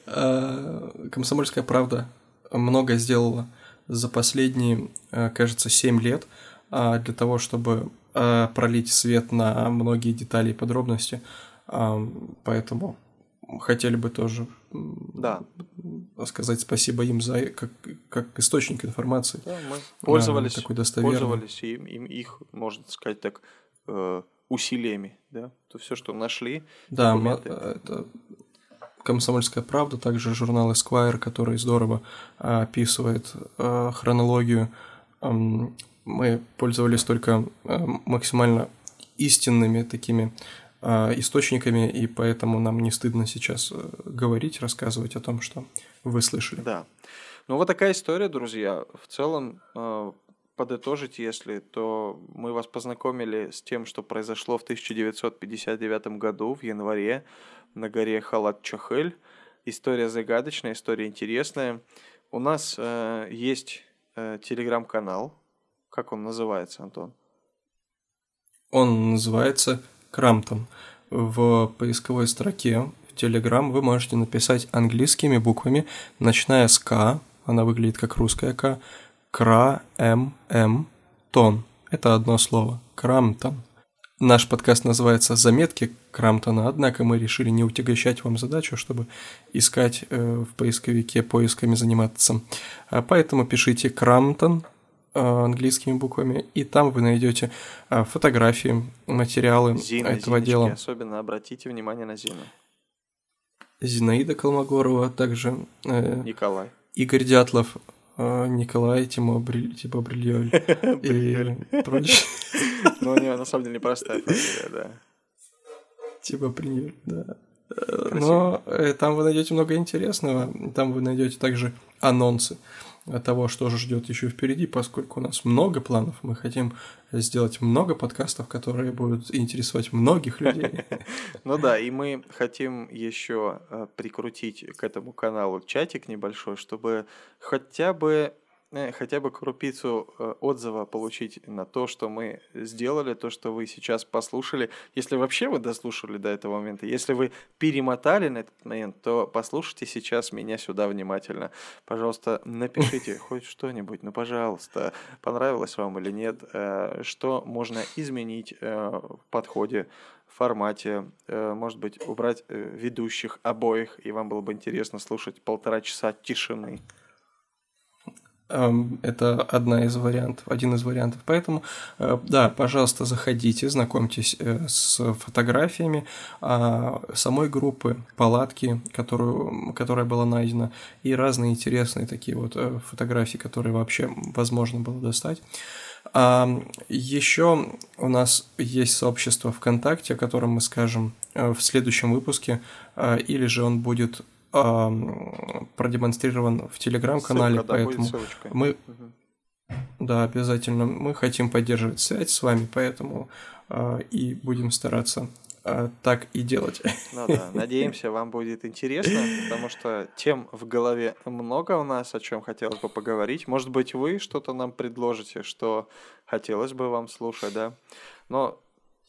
А, комсомольская правда много сделала за последние, э, кажется, 7 лет а, для того, чтобы э, пролить свет на многие детали и подробности. Поэтому хотели бы тоже да. Сказать спасибо им за как, как источник информации. Да, мы пользовались, такой пользовались им, им их, можно сказать так, э, усилиями, да, то все, что нашли. Да, это Комсомольская правда, также журнал Esquire, который здорово а, описывает хронологию. Мы пользовались только максимально истинными такими источниками, и поэтому нам не стыдно сейчас э, говорить, рассказывать о том, что вы слышали. Да. Ну вот такая история, друзья. В целом, подытожить, если, то мы вас познакомили с тем, что произошло в 1959 году, в январе, на горе Халат-Чахель. История загадочная, история интересная. У нас э, есть э, телеграм-канал. Как он называется, Антон? Он называется Крамтон. В поисковой строке в Телеграм вы можете написать английскими буквами, начиная с К, она выглядит как русская К, Кра, М, М, Тон. Это одно слово. Крамтон. Наш подкаст называется «Заметки Крамтона», однако мы решили не утягощать вам задачу, чтобы искать э, в поисковике поисками заниматься. А поэтому пишите «Крамтон» английскими буквами, и там вы найдете э, фотографии, материалы Зина, этого Зиночки, дела. Особенно обратите внимание на Зину. Зинаида Колмогорова, также э, Николай. Игорь Дятлов, э, Николай Тимо Бриль, типа Брильоль и прочее. Ну, у него на самом деле непростая фамилия, да. Типа пример, да. Но э, там вы найдете много интересного. Там вы найдете также анонсы того, что же ждет еще впереди, поскольку у нас много планов. Мы хотим сделать много подкастов, которые будут интересовать многих людей. Ну да, и мы хотим еще э, прикрутить к этому каналу чатик небольшой, чтобы хотя бы хотя бы крупицу э, отзыва получить на то, что мы сделали, то, что вы сейчас послушали. Если вообще вы дослушали до этого момента, если вы перемотали на этот момент, то послушайте сейчас меня сюда внимательно. Пожалуйста, напишите хоть что-нибудь, ну, пожалуйста, понравилось вам или нет, э, что можно изменить в подходе, формате, может быть, убрать ведущих обоих, и вам было бы интересно слушать полтора часа тишины. Это одна из вариантов, один из вариантов. Поэтому, э, да, пожалуйста, заходите, знакомьтесь э, с фотографиями а, самой группы, палатки, которую, которая была найдена, и разные интересные такие вот э, фотографии, которые вообще возможно было достать. А еще у нас есть сообщество ВКонтакте, о котором мы скажем в следующем выпуске, или же он будет продемонстрирован в телеграм-канале, Ссылка, поэтому да, мы, угу. да, обязательно, мы хотим поддерживать связь с вами, поэтому э, и будем стараться э, так и делать. Ну да, надеемся, вам будет интересно, потому что тем в голове много у нас, о чем хотелось бы поговорить. Может быть, вы что-то нам предложите, что хотелось бы вам слушать, да? Но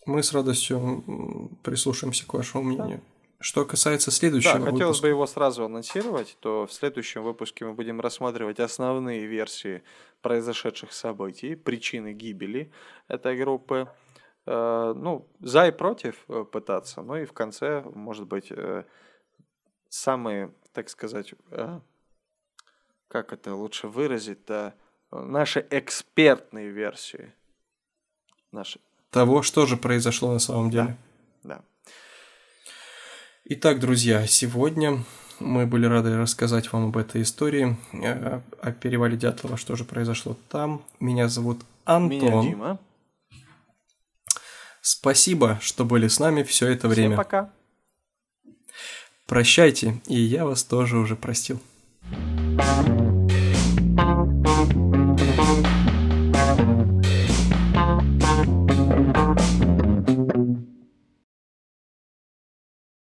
мы с радостью прислушаемся к вашему мнению. Да. Что касается следующего да, хотелось выпуска. бы его сразу анонсировать, то в следующем выпуске мы будем рассматривать основные версии произошедших событий, причины гибели этой группы. Э, ну, за и против э, пытаться, ну и в конце, может быть, э, самые, так сказать, как это лучше выразить-то, наши экспертные версии. Наши. Того, что же произошло на самом деле. Да. да. Итак, друзья, сегодня мы были рады рассказать вам об этой истории, э, о перевале Дятлова, что же произошло там. Меня зовут Антон. Меня Дима. Спасибо, что были с нами все это время. Всем пока. Прощайте, и я вас тоже уже простил.